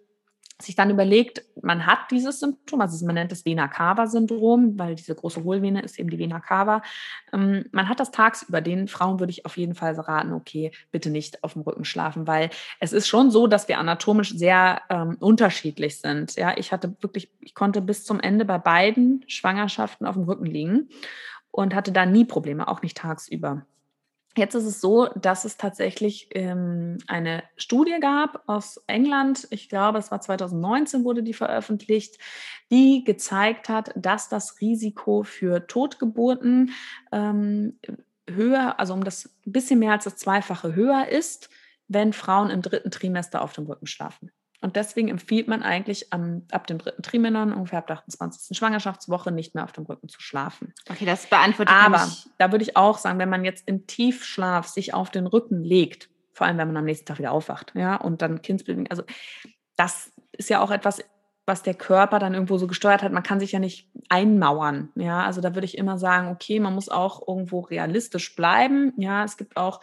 sich dann überlegt, man hat dieses Symptom, also man nennt es Vena cava Syndrom, weil diese große Hohlvene ist eben die Vena cava. Ähm, man hat das tagsüber. Den Frauen würde ich auf jeden Fall raten, okay, bitte nicht auf dem Rücken schlafen, weil es ist schon so, dass wir anatomisch sehr ähm, unterschiedlich sind. Ja, ich hatte wirklich, ich konnte bis zum Ende bei beiden Schwangerschaften auf dem Rücken liegen und hatte da nie Probleme, auch nicht tagsüber. Jetzt ist es so, dass es tatsächlich ähm, eine Studie gab aus England, ich glaube, es war 2019 wurde die veröffentlicht, die gezeigt hat, dass das Risiko für Totgeburten ähm, höher, also um das bisschen mehr als das Zweifache höher ist, wenn Frauen im dritten Trimester auf dem Rücken schlafen. Und deswegen empfiehlt man eigentlich am, ab dem dritten Trimester, ungefähr ab der 28. Schwangerschaftswoche, nicht mehr auf dem Rücken zu schlafen. Okay, das beantwortet Aber da würde ich auch sagen, wenn man jetzt im Tiefschlaf sich auf den Rücken legt, vor allem wenn man am nächsten Tag wieder aufwacht, ja, und dann Kindsbildung, also das ist ja auch etwas, was der Körper dann irgendwo so gesteuert hat. Man kann sich ja nicht einmauern, ja. Also da würde ich immer sagen, okay, man muss auch irgendwo realistisch bleiben, ja. Es gibt auch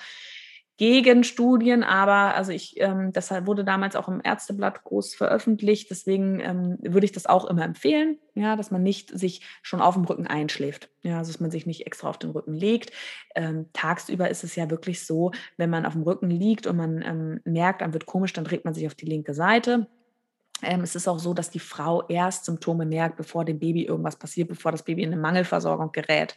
gegen Studien, aber also ich, ähm, deshalb wurde damals auch im Ärzteblatt groß veröffentlicht. Deswegen ähm, würde ich das auch immer empfehlen, ja, dass man nicht sich schon auf dem Rücken einschläft, ja, also dass man sich nicht extra auf den Rücken legt. Ähm, tagsüber ist es ja wirklich so, wenn man auf dem Rücken liegt und man ähm, merkt, dann wird komisch, dann dreht man sich auf die linke Seite. Ähm, es ist auch so, dass die Frau erst Symptome merkt, bevor dem Baby irgendwas passiert, bevor das Baby in eine Mangelversorgung gerät.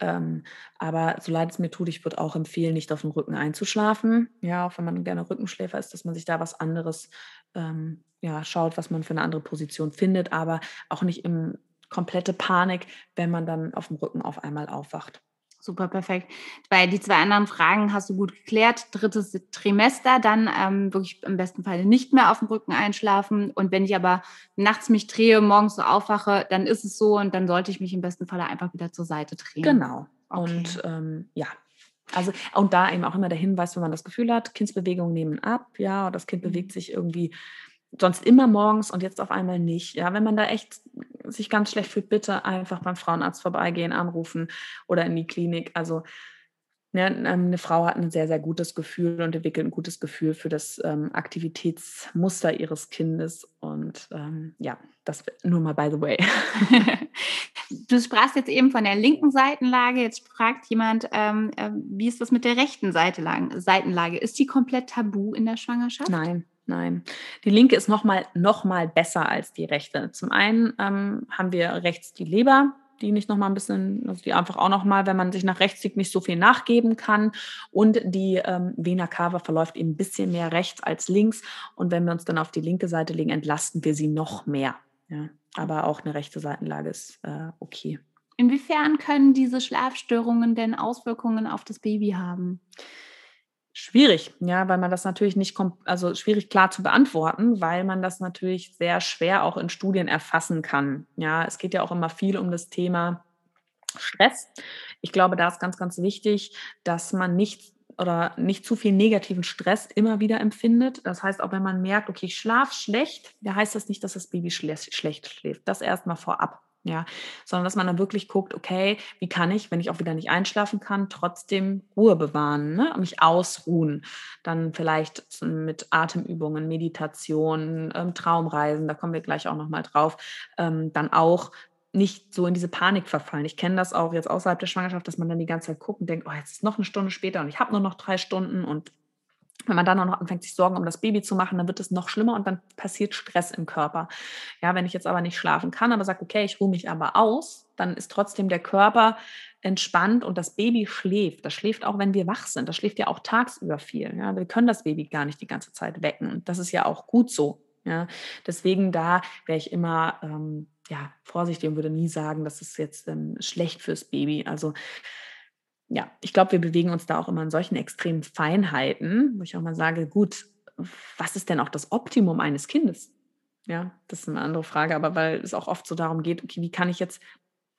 Ähm, aber so leid es mir tut, ich würde auch empfehlen, nicht auf dem Rücken einzuschlafen. Ja, auch wenn man gerne Rückenschläfer ist, dass man sich da was anderes ähm, ja, schaut, was man für eine andere Position findet, aber auch nicht im komplette Panik, wenn man dann auf dem Rücken auf einmal aufwacht. Super, perfekt. Weil die zwei anderen Fragen hast du gut geklärt. Drittes Trimester, dann ähm, wirklich im besten Fall nicht mehr auf dem Rücken einschlafen. Und wenn ich aber nachts mich drehe, morgens so aufwache, dann ist es so und dann sollte ich mich im besten Fall einfach wieder zur Seite drehen. Genau. Okay. Und ähm, ja, also und da eben auch immer der Hinweis, wenn man das Gefühl hat, Kindsbewegungen nehmen ab, ja, oder das Kind mhm. bewegt sich irgendwie sonst immer morgens und jetzt auf einmal nicht. Ja, wenn man da echt sich ganz schlecht fühlt, bitte einfach beim Frauenarzt vorbeigehen, anrufen oder in die Klinik. Also ja, ähm, eine Frau hat ein sehr, sehr gutes Gefühl und entwickelt ein gutes Gefühl für das ähm, Aktivitätsmuster ihres Kindes. Und ähm, ja, das nur mal by the way. Du sprachst jetzt eben von der linken Seitenlage. Jetzt fragt jemand, ähm, äh, wie ist das mit der rechten Seitenlage? Ist die komplett tabu in der Schwangerschaft? Nein, nein. Die linke ist nochmal noch mal besser als die rechte. Zum einen ähm, haben wir rechts die Leber, die nicht noch mal ein bisschen, also die einfach auch noch mal, wenn man sich nach rechts liegt, nicht so viel nachgeben kann. Und die ähm, Vena cava verläuft eben ein bisschen mehr rechts als links. Und wenn wir uns dann auf die linke Seite legen, entlasten wir sie noch mehr. Ja, aber auch eine rechte Seitenlage ist äh, okay. Inwiefern können diese Schlafstörungen denn Auswirkungen auf das Baby haben? Schwierig, ja, weil man das natürlich nicht, also schwierig klar zu beantworten, weil man das natürlich sehr schwer auch in Studien erfassen kann. Ja, es geht ja auch immer viel um das Thema Stress. Ich glaube, da ist ganz, ganz wichtig, dass man nicht oder nicht zu viel negativen Stress immer wieder empfindet. Das heißt, auch wenn man merkt, okay, ich schlafe schlecht, da heißt das nicht, dass das Baby schlecht schläft. Das erstmal vorab ja, sondern dass man dann wirklich guckt, okay, wie kann ich, wenn ich auch wieder nicht einschlafen kann, trotzdem Ruhe bewahren, ne? mich ausruhen, dann vielleicht mit Atemübungen, Meditation, ähm, Traumreisen, da kommen wir gleich auch nochmal drauf, ähm, dann auch nicht so in diese Panik verfallen. Ich kenne das auch jetzt außerhalb der Schwangerschaft, dass man dann die ganze Zeit guckt und denkt, oh, jetzt ist noch eine Stunde später und ich habe nur noch drei Stunden und wenn man dann auch noch anfängt, sich Sorgen um das Baby zu machen, dann wird es noch schlimmer und dann passiert Stress im Körper. Ja, wenn ich jetzt aber nicht schlafen kann, aber sage, okay, ich ruhe mich aber aus, dann ist trotzdem der Körper entspannt und das Baby schläft. Das schläft auch, wenn wir wach sind. Das schläft ja auch tagsüber viel. Ja, wir können das Baby gar nicht die ganze Zeit wecken. Das ist ja auch gut so. Ja, deswegen da wäre ich immer ähm, ja, vorsichtig und würde nie sagen, das ist jetzt ähm, schlecht fürs Baby. Also ja, ich glaube, wir bewegen uns da auch immer in solchen extremen Feinheiten, wo ich auch mal sage, gut, was ist denn auch das Optimum eines Kindes? Ja, das ist eine andere Frage, aber weil es auch oft so darum geht, okay, wie kann ich jetzt,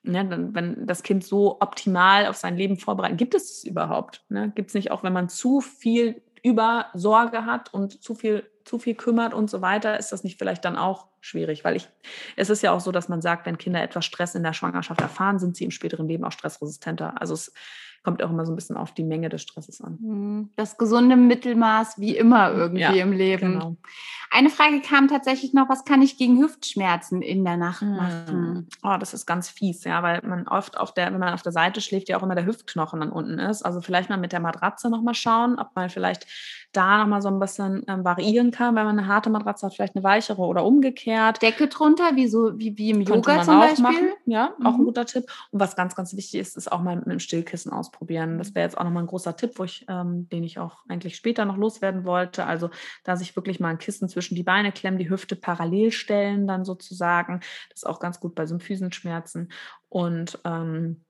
ne, wenn das Kind so optimal auf sein Leben vorbereiten, gibt es es überhaupt? Ne? Gibt es nicht auch, wenn man zu viel über Sorge hat und zu viel, zu viel kümmert und so weiter, ist das nicht vielleicht dann auch schwierig? Weil ich, es ist ja auch so, dass man sagt, wenn Kinder etwas Stress in der Schwangerschaft erfahren, sind sie im späteren Leben auch stressresistenter. Also es kommt auch immer so ein bisschen auf die Menge des Stresses an. Mhm. Das gesunde Mittelmaß wie immer irgendwie ja, im Leben. Genau. Eine Frage kam tatsächlich noch, was kann ich gegen Hüftschmerzen in der Nacht hm. machen? Oh, das ist ganz fies, ja, weil man oft auf der, wenn man auf der Seite schläft, ja auch immer der Hüftknochen dann unten ist. Also vielleicht mal mit der Matratze nochmal schauen, ob man vielleicht da nochmal so ein bisschen ähm, variieren kann, wenn man eine harte Matratze hat, vielleicht eine weichere oder umgekehrt. Decke drunter, wie so wie, wie im Yoga zum Beispiel. Machen. Ja, auch mhm. ein guter Tipp. Und was ganz, ganz wichtig ist, ist auch mal mit einem Stillkissen ausprobieren. Das wäre jetzt auch nochmal ein großer Tipp, wo ich, ähm, den ich auch eigentlich später noch loswerden wollte. Also da sich wirklich mal ein Kissen zwischen die Beine klemmen, die Hüfte parallel stellen, dann sozusagen. Das ist auch ganz gut bei Symphysenschmerzen. Und ähm,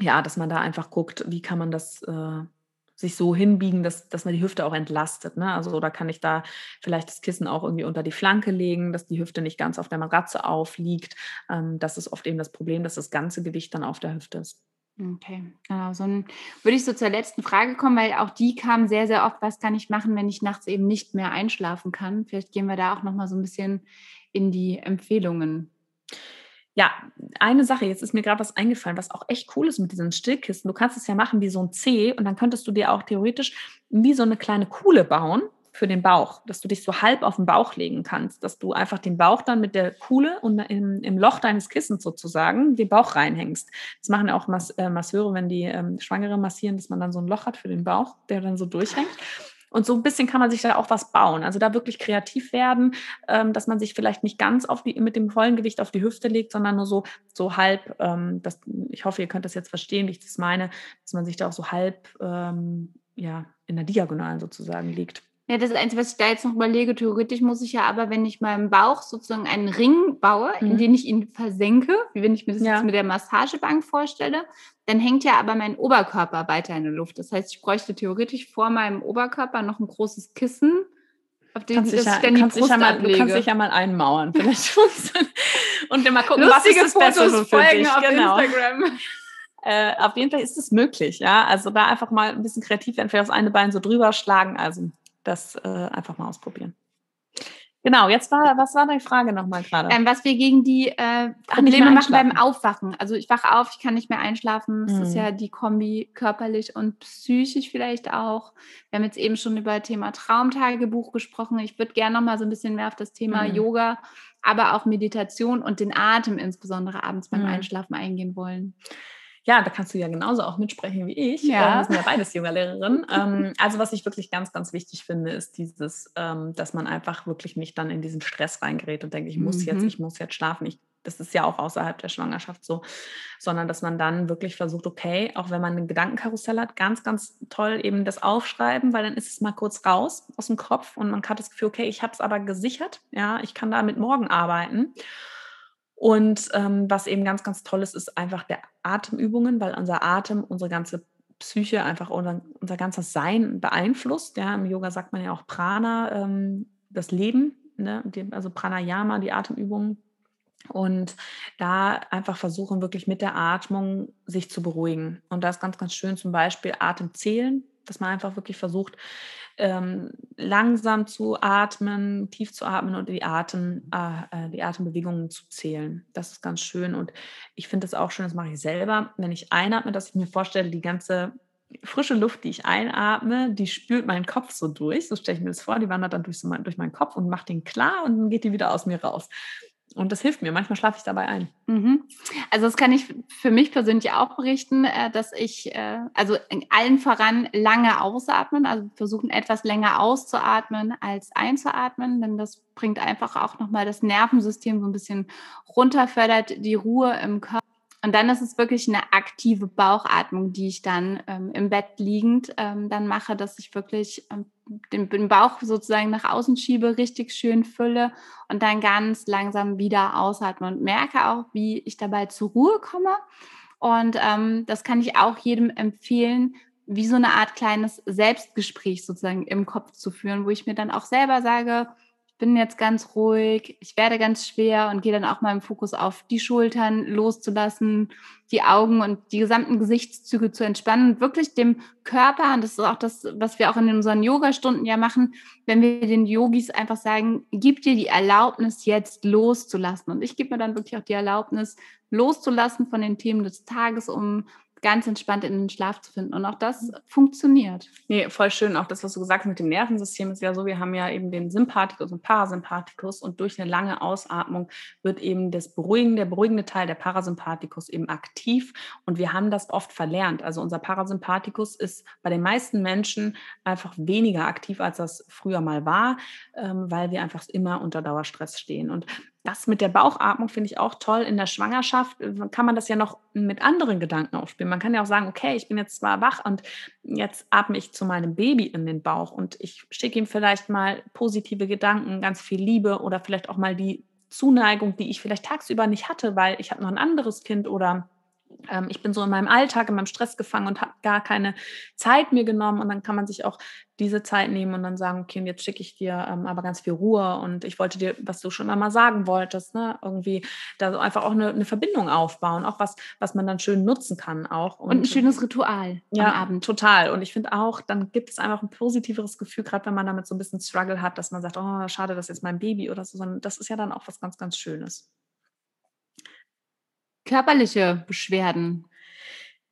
ja, dass man da einfach guckt, wie kann man das äh, sich so hinbiegen, dass, dass man die Hüfte auch entlastet. Ne? Also oder kann ich da vielleicht das Kissen auch irgendwie unter die Flanke legen, dass die Hüfte nicht ganz auf der Matratze aufliegt. Ähm, das ist oft eben das Problem, dass das ganze Gewicht dann auf der Hüfte ist. Okay, genau. So ein, würde ich so zur letzten Frage kommen, weil auch die kam sehr, sehr oft, was kann ich machen, wenn ich nachts eben nicht mehr einschlafen kann? Vielleicht gehen wir da auch nochmal so ein bisschen in die Empfehlungen. Ja, eine Sache, jetzt ist mir gerade was eingefallen, was auch echt cool ist mit diesen Stillkisten. Du kannst es ja machen wie so ein C und dann könntest du dir auch theoretisch wie so eine kleine Kuhle bauen für den Bauch, dass du dich so halb auf den Bauch legen kannst, dass du einfach den Bauch dann mit der Kuhle und im, im Loch deines Kissens sozusagen den Bauch reinhängst. Das machen ja auch äh, Masseure, wenn die ähm, Schwangere massieren, dass man dann so ein Loch hat für den Bauch, der dann so durchhängt. Und so ein bisschen kann man sich da auch was bauen. Also da wirklich kreativ werden, ähm, dass man sich vielleicht nicht ganz auf die, mit dem vollen Gewicht auf die Hüfte legt, sondern nur so, so halb, ähm, das, ich hoffe, ihr könnt das jetzt verstehen, wie ich das meine, dass man sich da auch so halb ähm, ja, in der Diagonalen sozusagen liegt. Ja, das ist eins, was ich da jetzt noch überlege. Theoretisch muss ich ja aber, wenn ich meinem Bauch sozusagen einen Ring baue, mhm. in den ich ihn versenke, wie wenn ich mir das ja. jetzt mit der Massagebank vorstelle, dann hängt ja aber mein Oberkörper weiter in der Luft. Das heißt, ich bräuchte theoretisch vor meinem Oberkörper noch ein großes Kissen, auf dem ich ja, dann die kannst Brust mal, Du kannst dich ja mal einmauern, vielleicht. und immer gucken, Lustige was ist das Fotos für dich. auf genau. Instagram. Äh, auf jeden Fall ist es möglich, ja. Also da einfach mal ein bisschen kreativ werden, vielleicht das eine Bein so drüber schlagen. Also das äh, einfach mal ausprobieren. Genau, jetzt war, was war deine Frage nochmal gerade? Ähm, was wir gegen die äh, Probleme machen beim Aufwachen. Also ich wache auf, ich kann nicht mehr einschlafen. Das mhm. ist ja die Kombi körperlich und psychisch vielleicht auch. Wir haben jetzt eben schon über das Thema Traumtagebuch gesprochen. Ich würde gerne nochmal so ein bisschen mehr auf das Thema mhm. Yoga, aber auch Meditation und den Atem insbesondere abends beim mhm. Einschlafen eingehen wollen. Ja, da kannst du ja genauso auch mitsprechen wie ich. Ja. Wir sind ja beides Yoga-Lehrerin. ähm, also was ich wirklich ganz, ganz wichtig finde, ist dieses, ähm, dass man einfach wirklich nicht dann in diesen Stress reingerät und denkt, ich muss mhm. jetzt, ich muss jetzt schlafen. Ich, das ist ja auch außerhalb der Schwangerschaft so, sondern dass man dann wirklich versucht, okay, auch wenn man ein Gedankenkarussell hat, ganz, ganz toll eben das Aufschreiben, weil dann ist es mal kurz raus aus dem Kopf und man hat das Gefühl, okay, ich habe es aber gesichert, ja, ich kann damit morgen arbeiten. Und ähm, was eben ganz, ganz toll ist, ist einfach der Atemübungen, weil unser Atem unsere ganze Psyche, einfach unser, unser ganzes Sein beeinflusst. Ja, Im Yoga sagt man ja auch Prana, ähm, das Leben, ne? also Pranayama, die Atemübungen. Und da einfach versuchen, wirklich mit der Atmung sich zu beruhigen. Und da ist ganz, ganz schön zum Beispiel Atemzählen, dass man einfach wirklich versucht, ähm, langsam zu atmen, tief zu atmen und die, Atem, äh, äh, die Atembewegungen zu zählen. Das ist ganz schön. Und ich finde es auch schön, das mache ich selber, wenn ich einatme, dass ich mir vorstelle, die ganze frische Luft, die ich einatme, die spült meinen Kopf so durch. So stelle ich mir das vor, die wandert dann durch, so mein, durch meinen Kopf und macht den klar und dann geht die wieder aus mir raus. Und das hilft mir. Manchmal schlafe ich dabei ein. Mhm. Also das kann ich für mich persönlich auch berichten, äh, dass ich äh, also allen voran lange ausatmen, also versuchen etwas länger auszuatmen als einzuatmen, denn das bringt einfach auch nochmal das Nervensystem so ein bisschen runter, fördert die Ruhe im Körper. Und dann ist es wirklich eine aktive Bauchatmung, die ich dann ähm, im Bett liegend ähm, dann mache, dass ich wirklich ähm, den, den, Bauch sozusagen nach außen schiebe, richtig schön fülle und dann ganz langsam wieder ausatme und merke auch, wie ich dabei zur Ruhe komme. Und ähm, das kann ich auch jedem empfehlen, wie so eine Art kleines Selbstgespräch sozusagen im Kopf zu führen, wo ich mir dann auch selber sage, bin jetzt ganz ruhig, ich werde ganz schwer und gehe dann auch mal im Fokus auf die Schultern loszulassen, die Augen und die gesamten Gesichtszüge zu entspannen und wirklich dem Körper, und das ist auch das, was wir auch in unseren Yoga-Stunden ja machen, wenn wir den Yogis einfach sagen, gib dir die Erlaubnis, jetzt loszulassen. Und ich gebe mir dann wirklich auch die Erlaubnis, loszulassen von den Themen des Tages, um ganz entspannt in den Schlaf zu finden. Und auch das mhm. funktioniert. Nee, voll schön. Auch das, was du gesagt hast mit dem Nervensystem, ist ja so, wir haben ja eben den Sympathikus und Parasympathikus und durch eine lange Ausatmung wird eben das beruhigende, der beruhigende Teil, der Parasympathikus eben aktiv und wir haben das oft verlernt. Also unser Parasympathikus ist bei den meisten Menschen einfach weniger aktiv, als das früher mal war, ähm, weil wir einfach immer unter Dauerstress stehen. Und das mit der Bauchatmung finde ich auch toll. In der Schwangerschaft äh, kann man das ja noch mit anderen Gedanken aufspielen. Man kann ja auch sagen, okay, ich bin jetzt zwar wach und jetzt atme ich zu meinem Baby in den Bauch und ich schicke ihm vielleicht mal positive Gedanken, ganz viel Liebe oder vielleicht auch mal die Zuneigung, die ich vielleicht tagsüber nicht hatte, weil ich habe noch ein anderes Kind oder ähm, ich bin so in meinem Alltag, in meinem Stress gefangen und habe gar keine Zeit mir genommen. Und dann kann man sich auch diese Zeit nehmen und dann sagen, okay, jetzt schicke ich dir ähm, aber ganz viel Ruhe und ich wollte dir, was du schon einmal sagen wolltest, ne? irgendwie da so einfach auch eine, eine, Verbindung aufbauen, auch was, was man dann schön nutzen kann auch. Und, und ein schönes Ritual ja, am Abend. total. Und ich finde auch, dann gibt es einfach ein positiveres Gefühl, gerade wenn man damit so ein bisschen Struggle hat, dass man sagt, oh, schade, das ist jetzt mein Baby oder so, sondern das ist ja dann auch was ganz, ganz Schönes körperliche Beschwerden?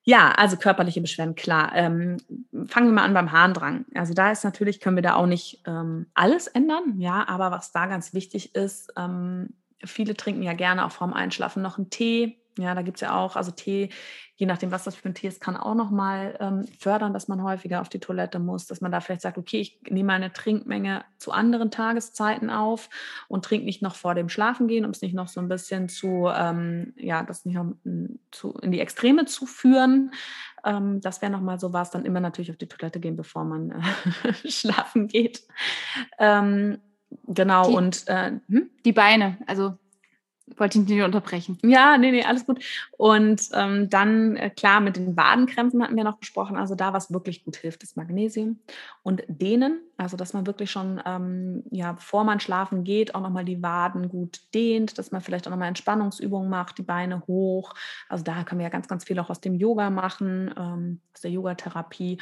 Ja, also körperliche Beschwerden, klar. Ähm, fangen wir mal an beim Harndrang. Also da ist natürlich, können wir da auch nicht ähm, alles ändern, ja, aber was da ganz wichtig ist, ähm, viele trinken ja gerne auch vorm Einschlafen noch einen Tee ja, da gibt es ja auch, also Tee, je nachdem, was das für ein Tee ist, kann auch nochmal ähm, fördern, dass man häufiger auf die Toilette muss, dass man da vielleicht sagt, okay, ich nehme eine Trinkmenge zu anderen Tageszeiten auf und trinke nicht noch vor dem Schlafengehen, um es nicht noch so ein bisschen zu, ähm, ja, das nicht noch hm, zu, in die Extreme zu führen. Ähm, das wäre nochmal so was, dann immer natürlich auf die Toilette gehen, bevor man äh, schlafen geht. Ähm, genau, die, und äh, hm? die Beine, also wollte ich nicht unterbrechen. Ja, nee, nee, alles gut. Und ähm, dann, äh, klar, mit den Wadenkrämpfen hatten wir noch gesprochen. Also da, was wirklich gut hilft, ist Magnesium. Und Dehnen, also dass man wirklich schon, ähm, ja, bevor man schlafen geht, auch nochmal die Waden gut dehnt, dass man vielleicht auch nochmal Entspannungsübungen macht, die Beine hoch. Also da können wir ja ganz, ganz viel auch aus dem Yoga machen, ähm, aus der Yogatherapie.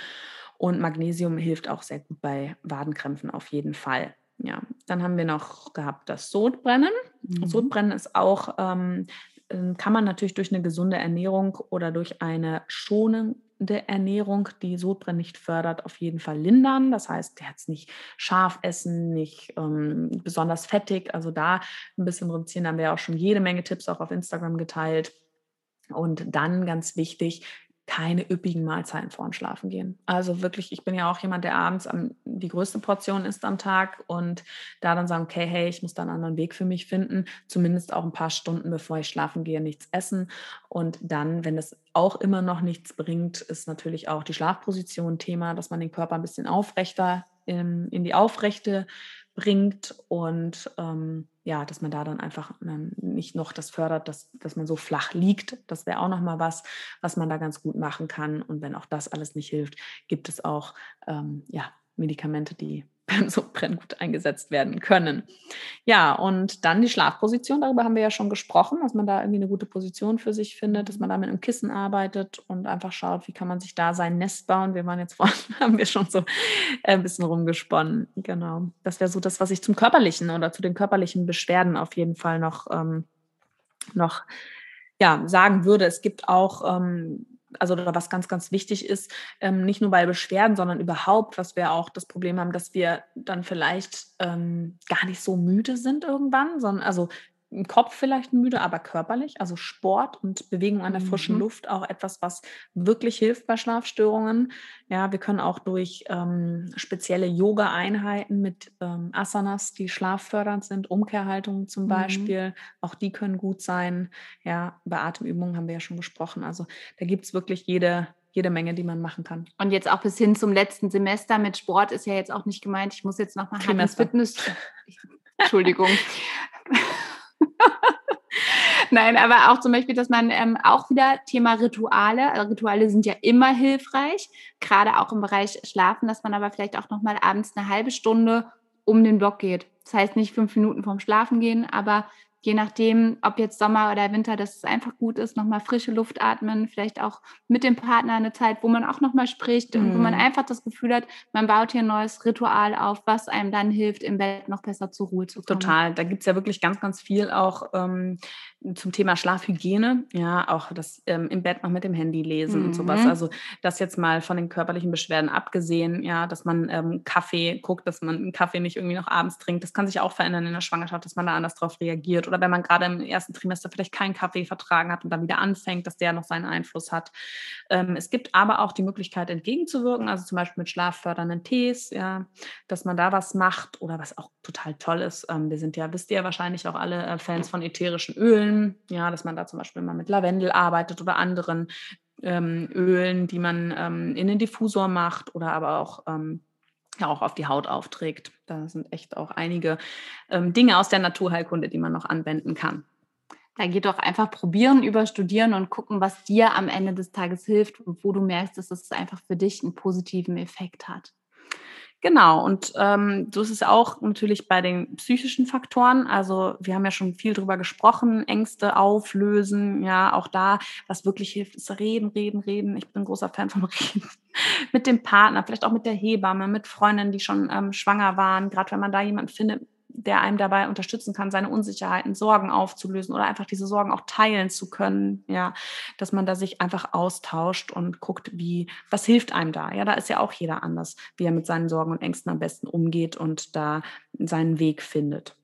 Und Magnesium hilft auch sehr gut bei Wadenkrämpfen auf jeden Fall. Ja, Dann haben wir noch gehabt das Sodbrennen. Mhm. Sodbrennen ist auch, ähm, ähm, kann man natürlich durch eine gesunde Ernährung oder durch eine schonende Ernährung, die Sodbrennen nicht fördert, auf jeden Fall lindern. Das heißt, jetzt nicht scharf essen, nicht ähm, besonders fettig. Also da ein bisschen reduzieren. Da haben wir auch schon jede Menge Tipps auch auf Instagram geteilt. Und dann ganz wichtig, keine üppigen Mahlzeiten vor dem Schlafen gehen. Also wirklich, ich bin ja auch jemand, der abends am, die größte Portion isst am Tag und da dann sagen, okay, hey, ich muss da einen anderen Weg für mich finden, zumindest auch ein paar Stunden bevor ich schlafen gehe, nichts essen. Und dann, wenn es auch immer noch nichts bringt, ist natürlich auch die Schlafposition Thema, dass man den Körper ein bisschen aufrechter in, in die Aufrechte bringt und ähm, ja, dass man da dann einfach ähm, nicht noch das fördert, dass, dass man so flach liegt. Das wäre auch nochmal was, was man da ganz gut machen kann. Und wenn auch das alles nicht hilft, gibt es auch ähm, ja, Medikamente, die beim Sodbrennen gut eingesetzt werden können. Ja, und dann die Schlafposition, darüber haben wir ja schon gesprochen, dass man da irgendwie eine gute Position für sich findet, dass man da mit einem Kissen arbeitet und einfach schaut, wie kann man sich da sein Nest bauen. Wir waren jetzt vorhin, haben wir schon so äh, ein bisschen rumgesponnen. Genau. Das wäre so das, was ich zum körperlichen oder zu den körperlichen Beschwerden auf jeden Fall noch, ähm, noch ja, sagen würde. Es gibt auch ähm, also was ganz, ganz wichtig ist, ähm, nicht nur bei Beschwerden, sondern überhaupt, was wir auch das Problem haben, dass wir dann vielleicht ähm, gar nicht so müde sind irgendwann, sondern also im Kopf vielleicht müde, aber körperlich. Also Sport und Bewegung an der frischen mhm. Luft auch etwas, was wirklich hilft bei Schlafstörungen. Ja, wir können auch durch ähm, spezielle Yoga-Einheiten mit ähm, Asanas, die schlaffördernd sind, Umkehrhaltungen zum mhm. Beispiel, auch die können gut sein. Ja, bei Atemübungen haben wir ja schon gesprochen. Also da gibt es wirklich jede, jede Menge, die man machen kann. Und jetzt auch bis hin zum letzten Semester mit Sport ist ja jetzt auch nicht gemeint, ich muss jetzt nochmal Fitness. Entschuldigung. Nein, aber auch zum Beispiel, dass man ähm, auch wieder Thema Rituale, also Rituale sind ja immer hilfreich, gerade auch im Bereich Schlafen, dass man aber vielleicht auch nochmal abends eine halbe Stunde um den Block geht. Das heißt nicht fünf Minuten vorm Schlafen gehen, aber je nachdem, ob jetzt Sommer oder Winter, dass es einfach gut ist, nochmal frische Luft atmen, vielleicht auch mit dem Partner eine Zeit, wo man auch nochmal spricht und wo man mhm. einfach das Gefühl hat, man baut hier ein neues Ritual auf, was einem dann hilft, im Bett noch besser zur Ruhe zu kommen. Total, da gibt es ja wirklich ganz, ganz viel auch ähm, zum Thema Schlafhygiene, ja, auch das ähm, im Bett noch mit dem Handy lesen mhm. und sowas. Mhm. Also das jetzt mal von den körperlichen Beschwerden abgesehen, ja, dass man ähm, Kaffee guckt, dass man einen Kaffee nicht irgendwie noch abends trinkt. Das kann sich auch verändern in der Schwangerschaft, dass man da anders drauf reagiert oder wenn man gerade im ersten Trimester vielleicht keinen Kaffee vertragen hat und dann wieder anfängt, dass der noch seinen Einfluss hat. Ähm, es gibt aber auch die Möglichkeit entgegenzuwirken, also zum Beispiel mit schlaffördernden Tees, ja, dass man da was macht oder was auch total toll ist. Ähm, wir sind ja, wisst ihr wahrscheinlich auch alle äh, Fans von ätherischen Ölen, ja, dass man da zum Beispiel mal mit Lavendel arbeitet oder anderen ähm, Ölen, die man ähm, in den Diffusor macht oder aber auch ähm, ja auch auf die Haut aufträgt. Da sind echt auch einige ähm, Dinge aus der Naturheilkunde, die man noch anwenden kann. Da geht doch einfach probieren, überstudieren und gucken, was dir am Ende des Tages hilft und wo du merkst, dass es einfach für dich einen positiven Effekt hat. Genau, und ähm, so ist es auch natürlich bei den psychischen Faktoren. Also wir haben ja schon viel drüber gesprochen, Ängste auflösen, ja, auch da, was wirklich hilft, ist reden, reden, reden. Ich bin ein großer Fan von Reden. mit dem Partner, vielleicht auch mit der Hebamme, mit Freundinnen, die schon ähm, schwanger waren, gerade wenn man da jemanden findet, der einem dabei unterstützen kann, seine Unsicherheiten, Sorgen aufzulösen oder einfach diese Sorgen auch teilen zu können, ja, dass man da sich einfach austauscht und guckt, wie, was hilft einem da? Ja, da ist ja auch jeder anders, wie er mit seinen Sorgen und Ängsten am besten umgeht und da seinen Weg findet.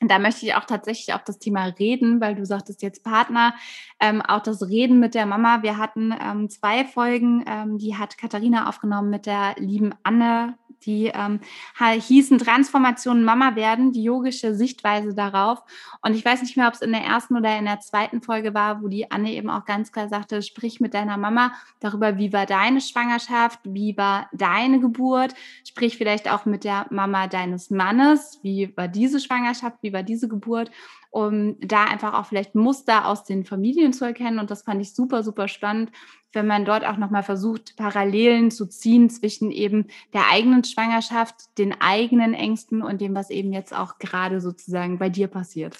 Und da möchte ich auch tatsächlich auf das Thema reden, weil du sagtest jetzt Partner, ähm, auch das Reden mit der Mama. Wir hatten ähm, zwei Folgen, ähm, die hat Katharina aufgenommen mit der lieben Anne die ähm, hießen Transformation Mama werden, die yogische Sichtweise darauf. Und ich weiß nicht mehr, ob es in der ersten oder in der zweiten Folge war, wo die Anne eben auch ganz klar sagte, sprich mit deiner Mama darüber, wie war deine Schwangerschaft, wie war deine Geburt, sprich vielleicht auch mit der Mama deines Mannes, wie war diese Schwangerschaft, wie war diese Geburt um da einfach auch vielleicht Muster aus den Familien zu erkennen. Und das fand ich super, super spannend, wenn man dort auch nochmal versucht, Parallelen zu ziehen zwischen eben der eigenen Schwangerschaft, den eigenen Ängsten und dem, was eben jetzt auch gerade sozusagen bei dir passiert.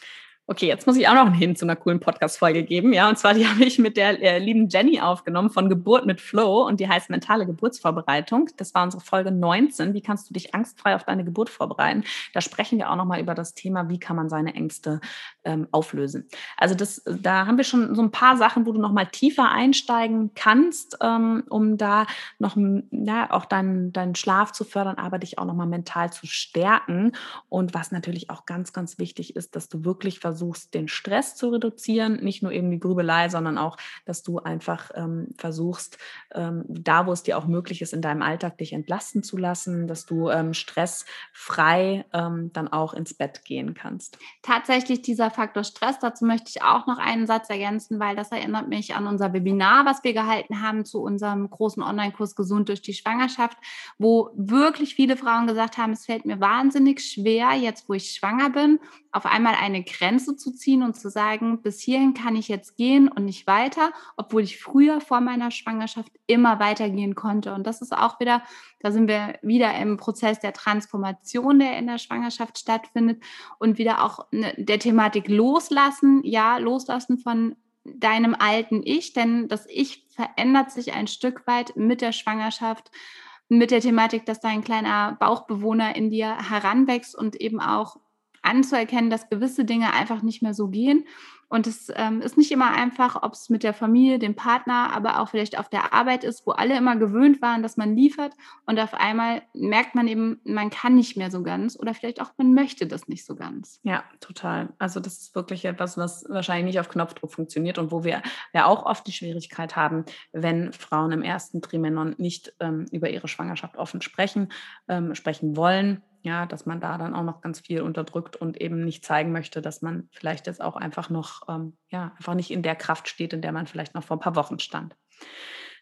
Okay, jetzt muss ich auch noch einen Hin zu einer coolen Podcast-Folge geben. Ja, und zwar die habe ich mit der äh, lieben Jenny aufgenommen von Geburt mit Flow und die heißt mentale Geburtsvorbereitung. Das war unsere Folge 19. Wie kannst du dich angstfrei auf deine Geburt vorbereiten? Da sprechen wir auch nochmal über das Thema, wie kann man seine Ängste ähm, auflösen. Also das, da haben wir schon so ein paar Sachen, wo du nochmal tiefer einsteigen kannst, ähm, um da noch ja, auch deinen, deinen Schlaf zu fördern, aber dich auch nochmal mental zu stärken. Und was natürlich auch ganz, ganz wichtig ist, dass du wirklich versuchst, versuchst, den Stress zu reduzieren, nicht nur eben die Grübelei, sondern auch, dass du einfach ähm, versuchst, ähm, da wo es dir auch möglich ist, in deinem Alltag dich entlasten zu lassen, dass du ähm, stressfrei ähm, dann auch ins Bett gehen kannst. Tatsächlich dieser Faktor Stress, dazu möchte ich auch noch einen Satz ergänzen, weil das erinnert mich an unser Webinar, was wir gehalten haben zu unserem großen Online-Kurs Gesund durch die Schwangerschaft, wo wirklich viele Frauen gesagt haben, es fällt mir wahnsinnig schwer, jetzt wo ich schwanger bin, auf einmal eine Grenze zu ziehen und zu sagen, bis hierhin kann ich jetzt gehen und nicht weiter, obwohl ich früher vor meiner Schwangerschaft immer weitergehen konnte. Und das ist auch wieder, da sind wir wieder im Prozess der Transformation, der in der Schwangerschaft stattfindet und wieder auch ne, der Thematik loslassen, ja, loslassen von deinem alten Ich, denn das Ich verändert sich ein Stück weit mit der Schwangerschaft mit der Thematik, dass dein kleiner Bauchbewohner in dir heranwächst und eben auch anzuerkennen, dass gewisse Dinge einfach nicht mehr so gehen. Und es ähm, ist nicht immer einfach, ob es mit der Familie, dem Partner, aber auch vielleicht auf der Arbeit ist, wo alle immer gewöhnt waren, dass man liefert. Und auf einmal merkt man eben, man kann nicht mehr so ganz oder vielleicht auch, man möchte das nicht so ganz. Ja, total. Also das ist wirklich etwas, was wahrscheinlich nicht auf Knopfdruck funktioniert und wo wir ja auch oft die Schwierigkeit haben, wenn Frauen im ersten Trimenon nicht ähm, über ihre Schwangerschaft offen sprechen, ähm, sprechen wollen ja, dass man da dann auch noch ganz viel unterdrückt und eben nicht zeigen möchte, dass man vielleicht jetzt auch einfach noch, ähm, ja, einfach nicht in der Kraft steht, in der man vielleicht noch vor ein paar Wochen stand.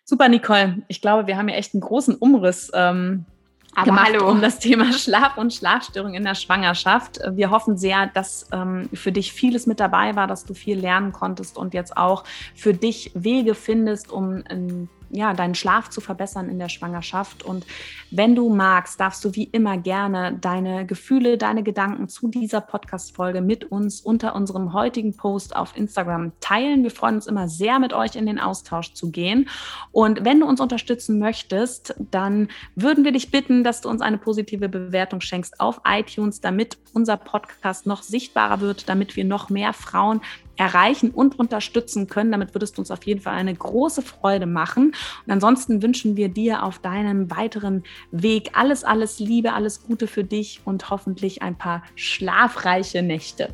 Super, Nicole. Ich glaube, wir haben ja echt einen großen Umriss ähm, aber gemacht hallo. um das Thema Schlaf und Schlafstörung in der Schwangerschaft. Wir hoffen sehr, dass ähm, für dich vieles mit dabei war, dass du viel lernen konntest und jetzt auch für dich Wege findest, um ein ja, deinen Schlaf zu verbessern in der Schwangerschaft. Und wenn du magst, darfst du wie immer gerne deine Gefühle, deine Gedanken zu dieser Podcast-Folge mit uns unter unserem heutigen Post auf Instagram teilen. Wir freuen uns immer sehr, mit euch in den Austausch zu gehen. Und wenn du uns unterstützen möchtest, dann würden wir dich bitten, dass du uns eine positive Bewertung schenkst auf iTunes, damit unser Podcast noch sichtbarer wird, damit wir noch mehr Frauen erreichen und unterstützen können. Damit würdest du uns auf jeden Fall eine große Freude machen. Und ansonsten wünschen wir dir auf deinem weiteren Weg alles, alles Liebe, alles Gute für dich und hoffentlich ein paar schlafreiche Nächte.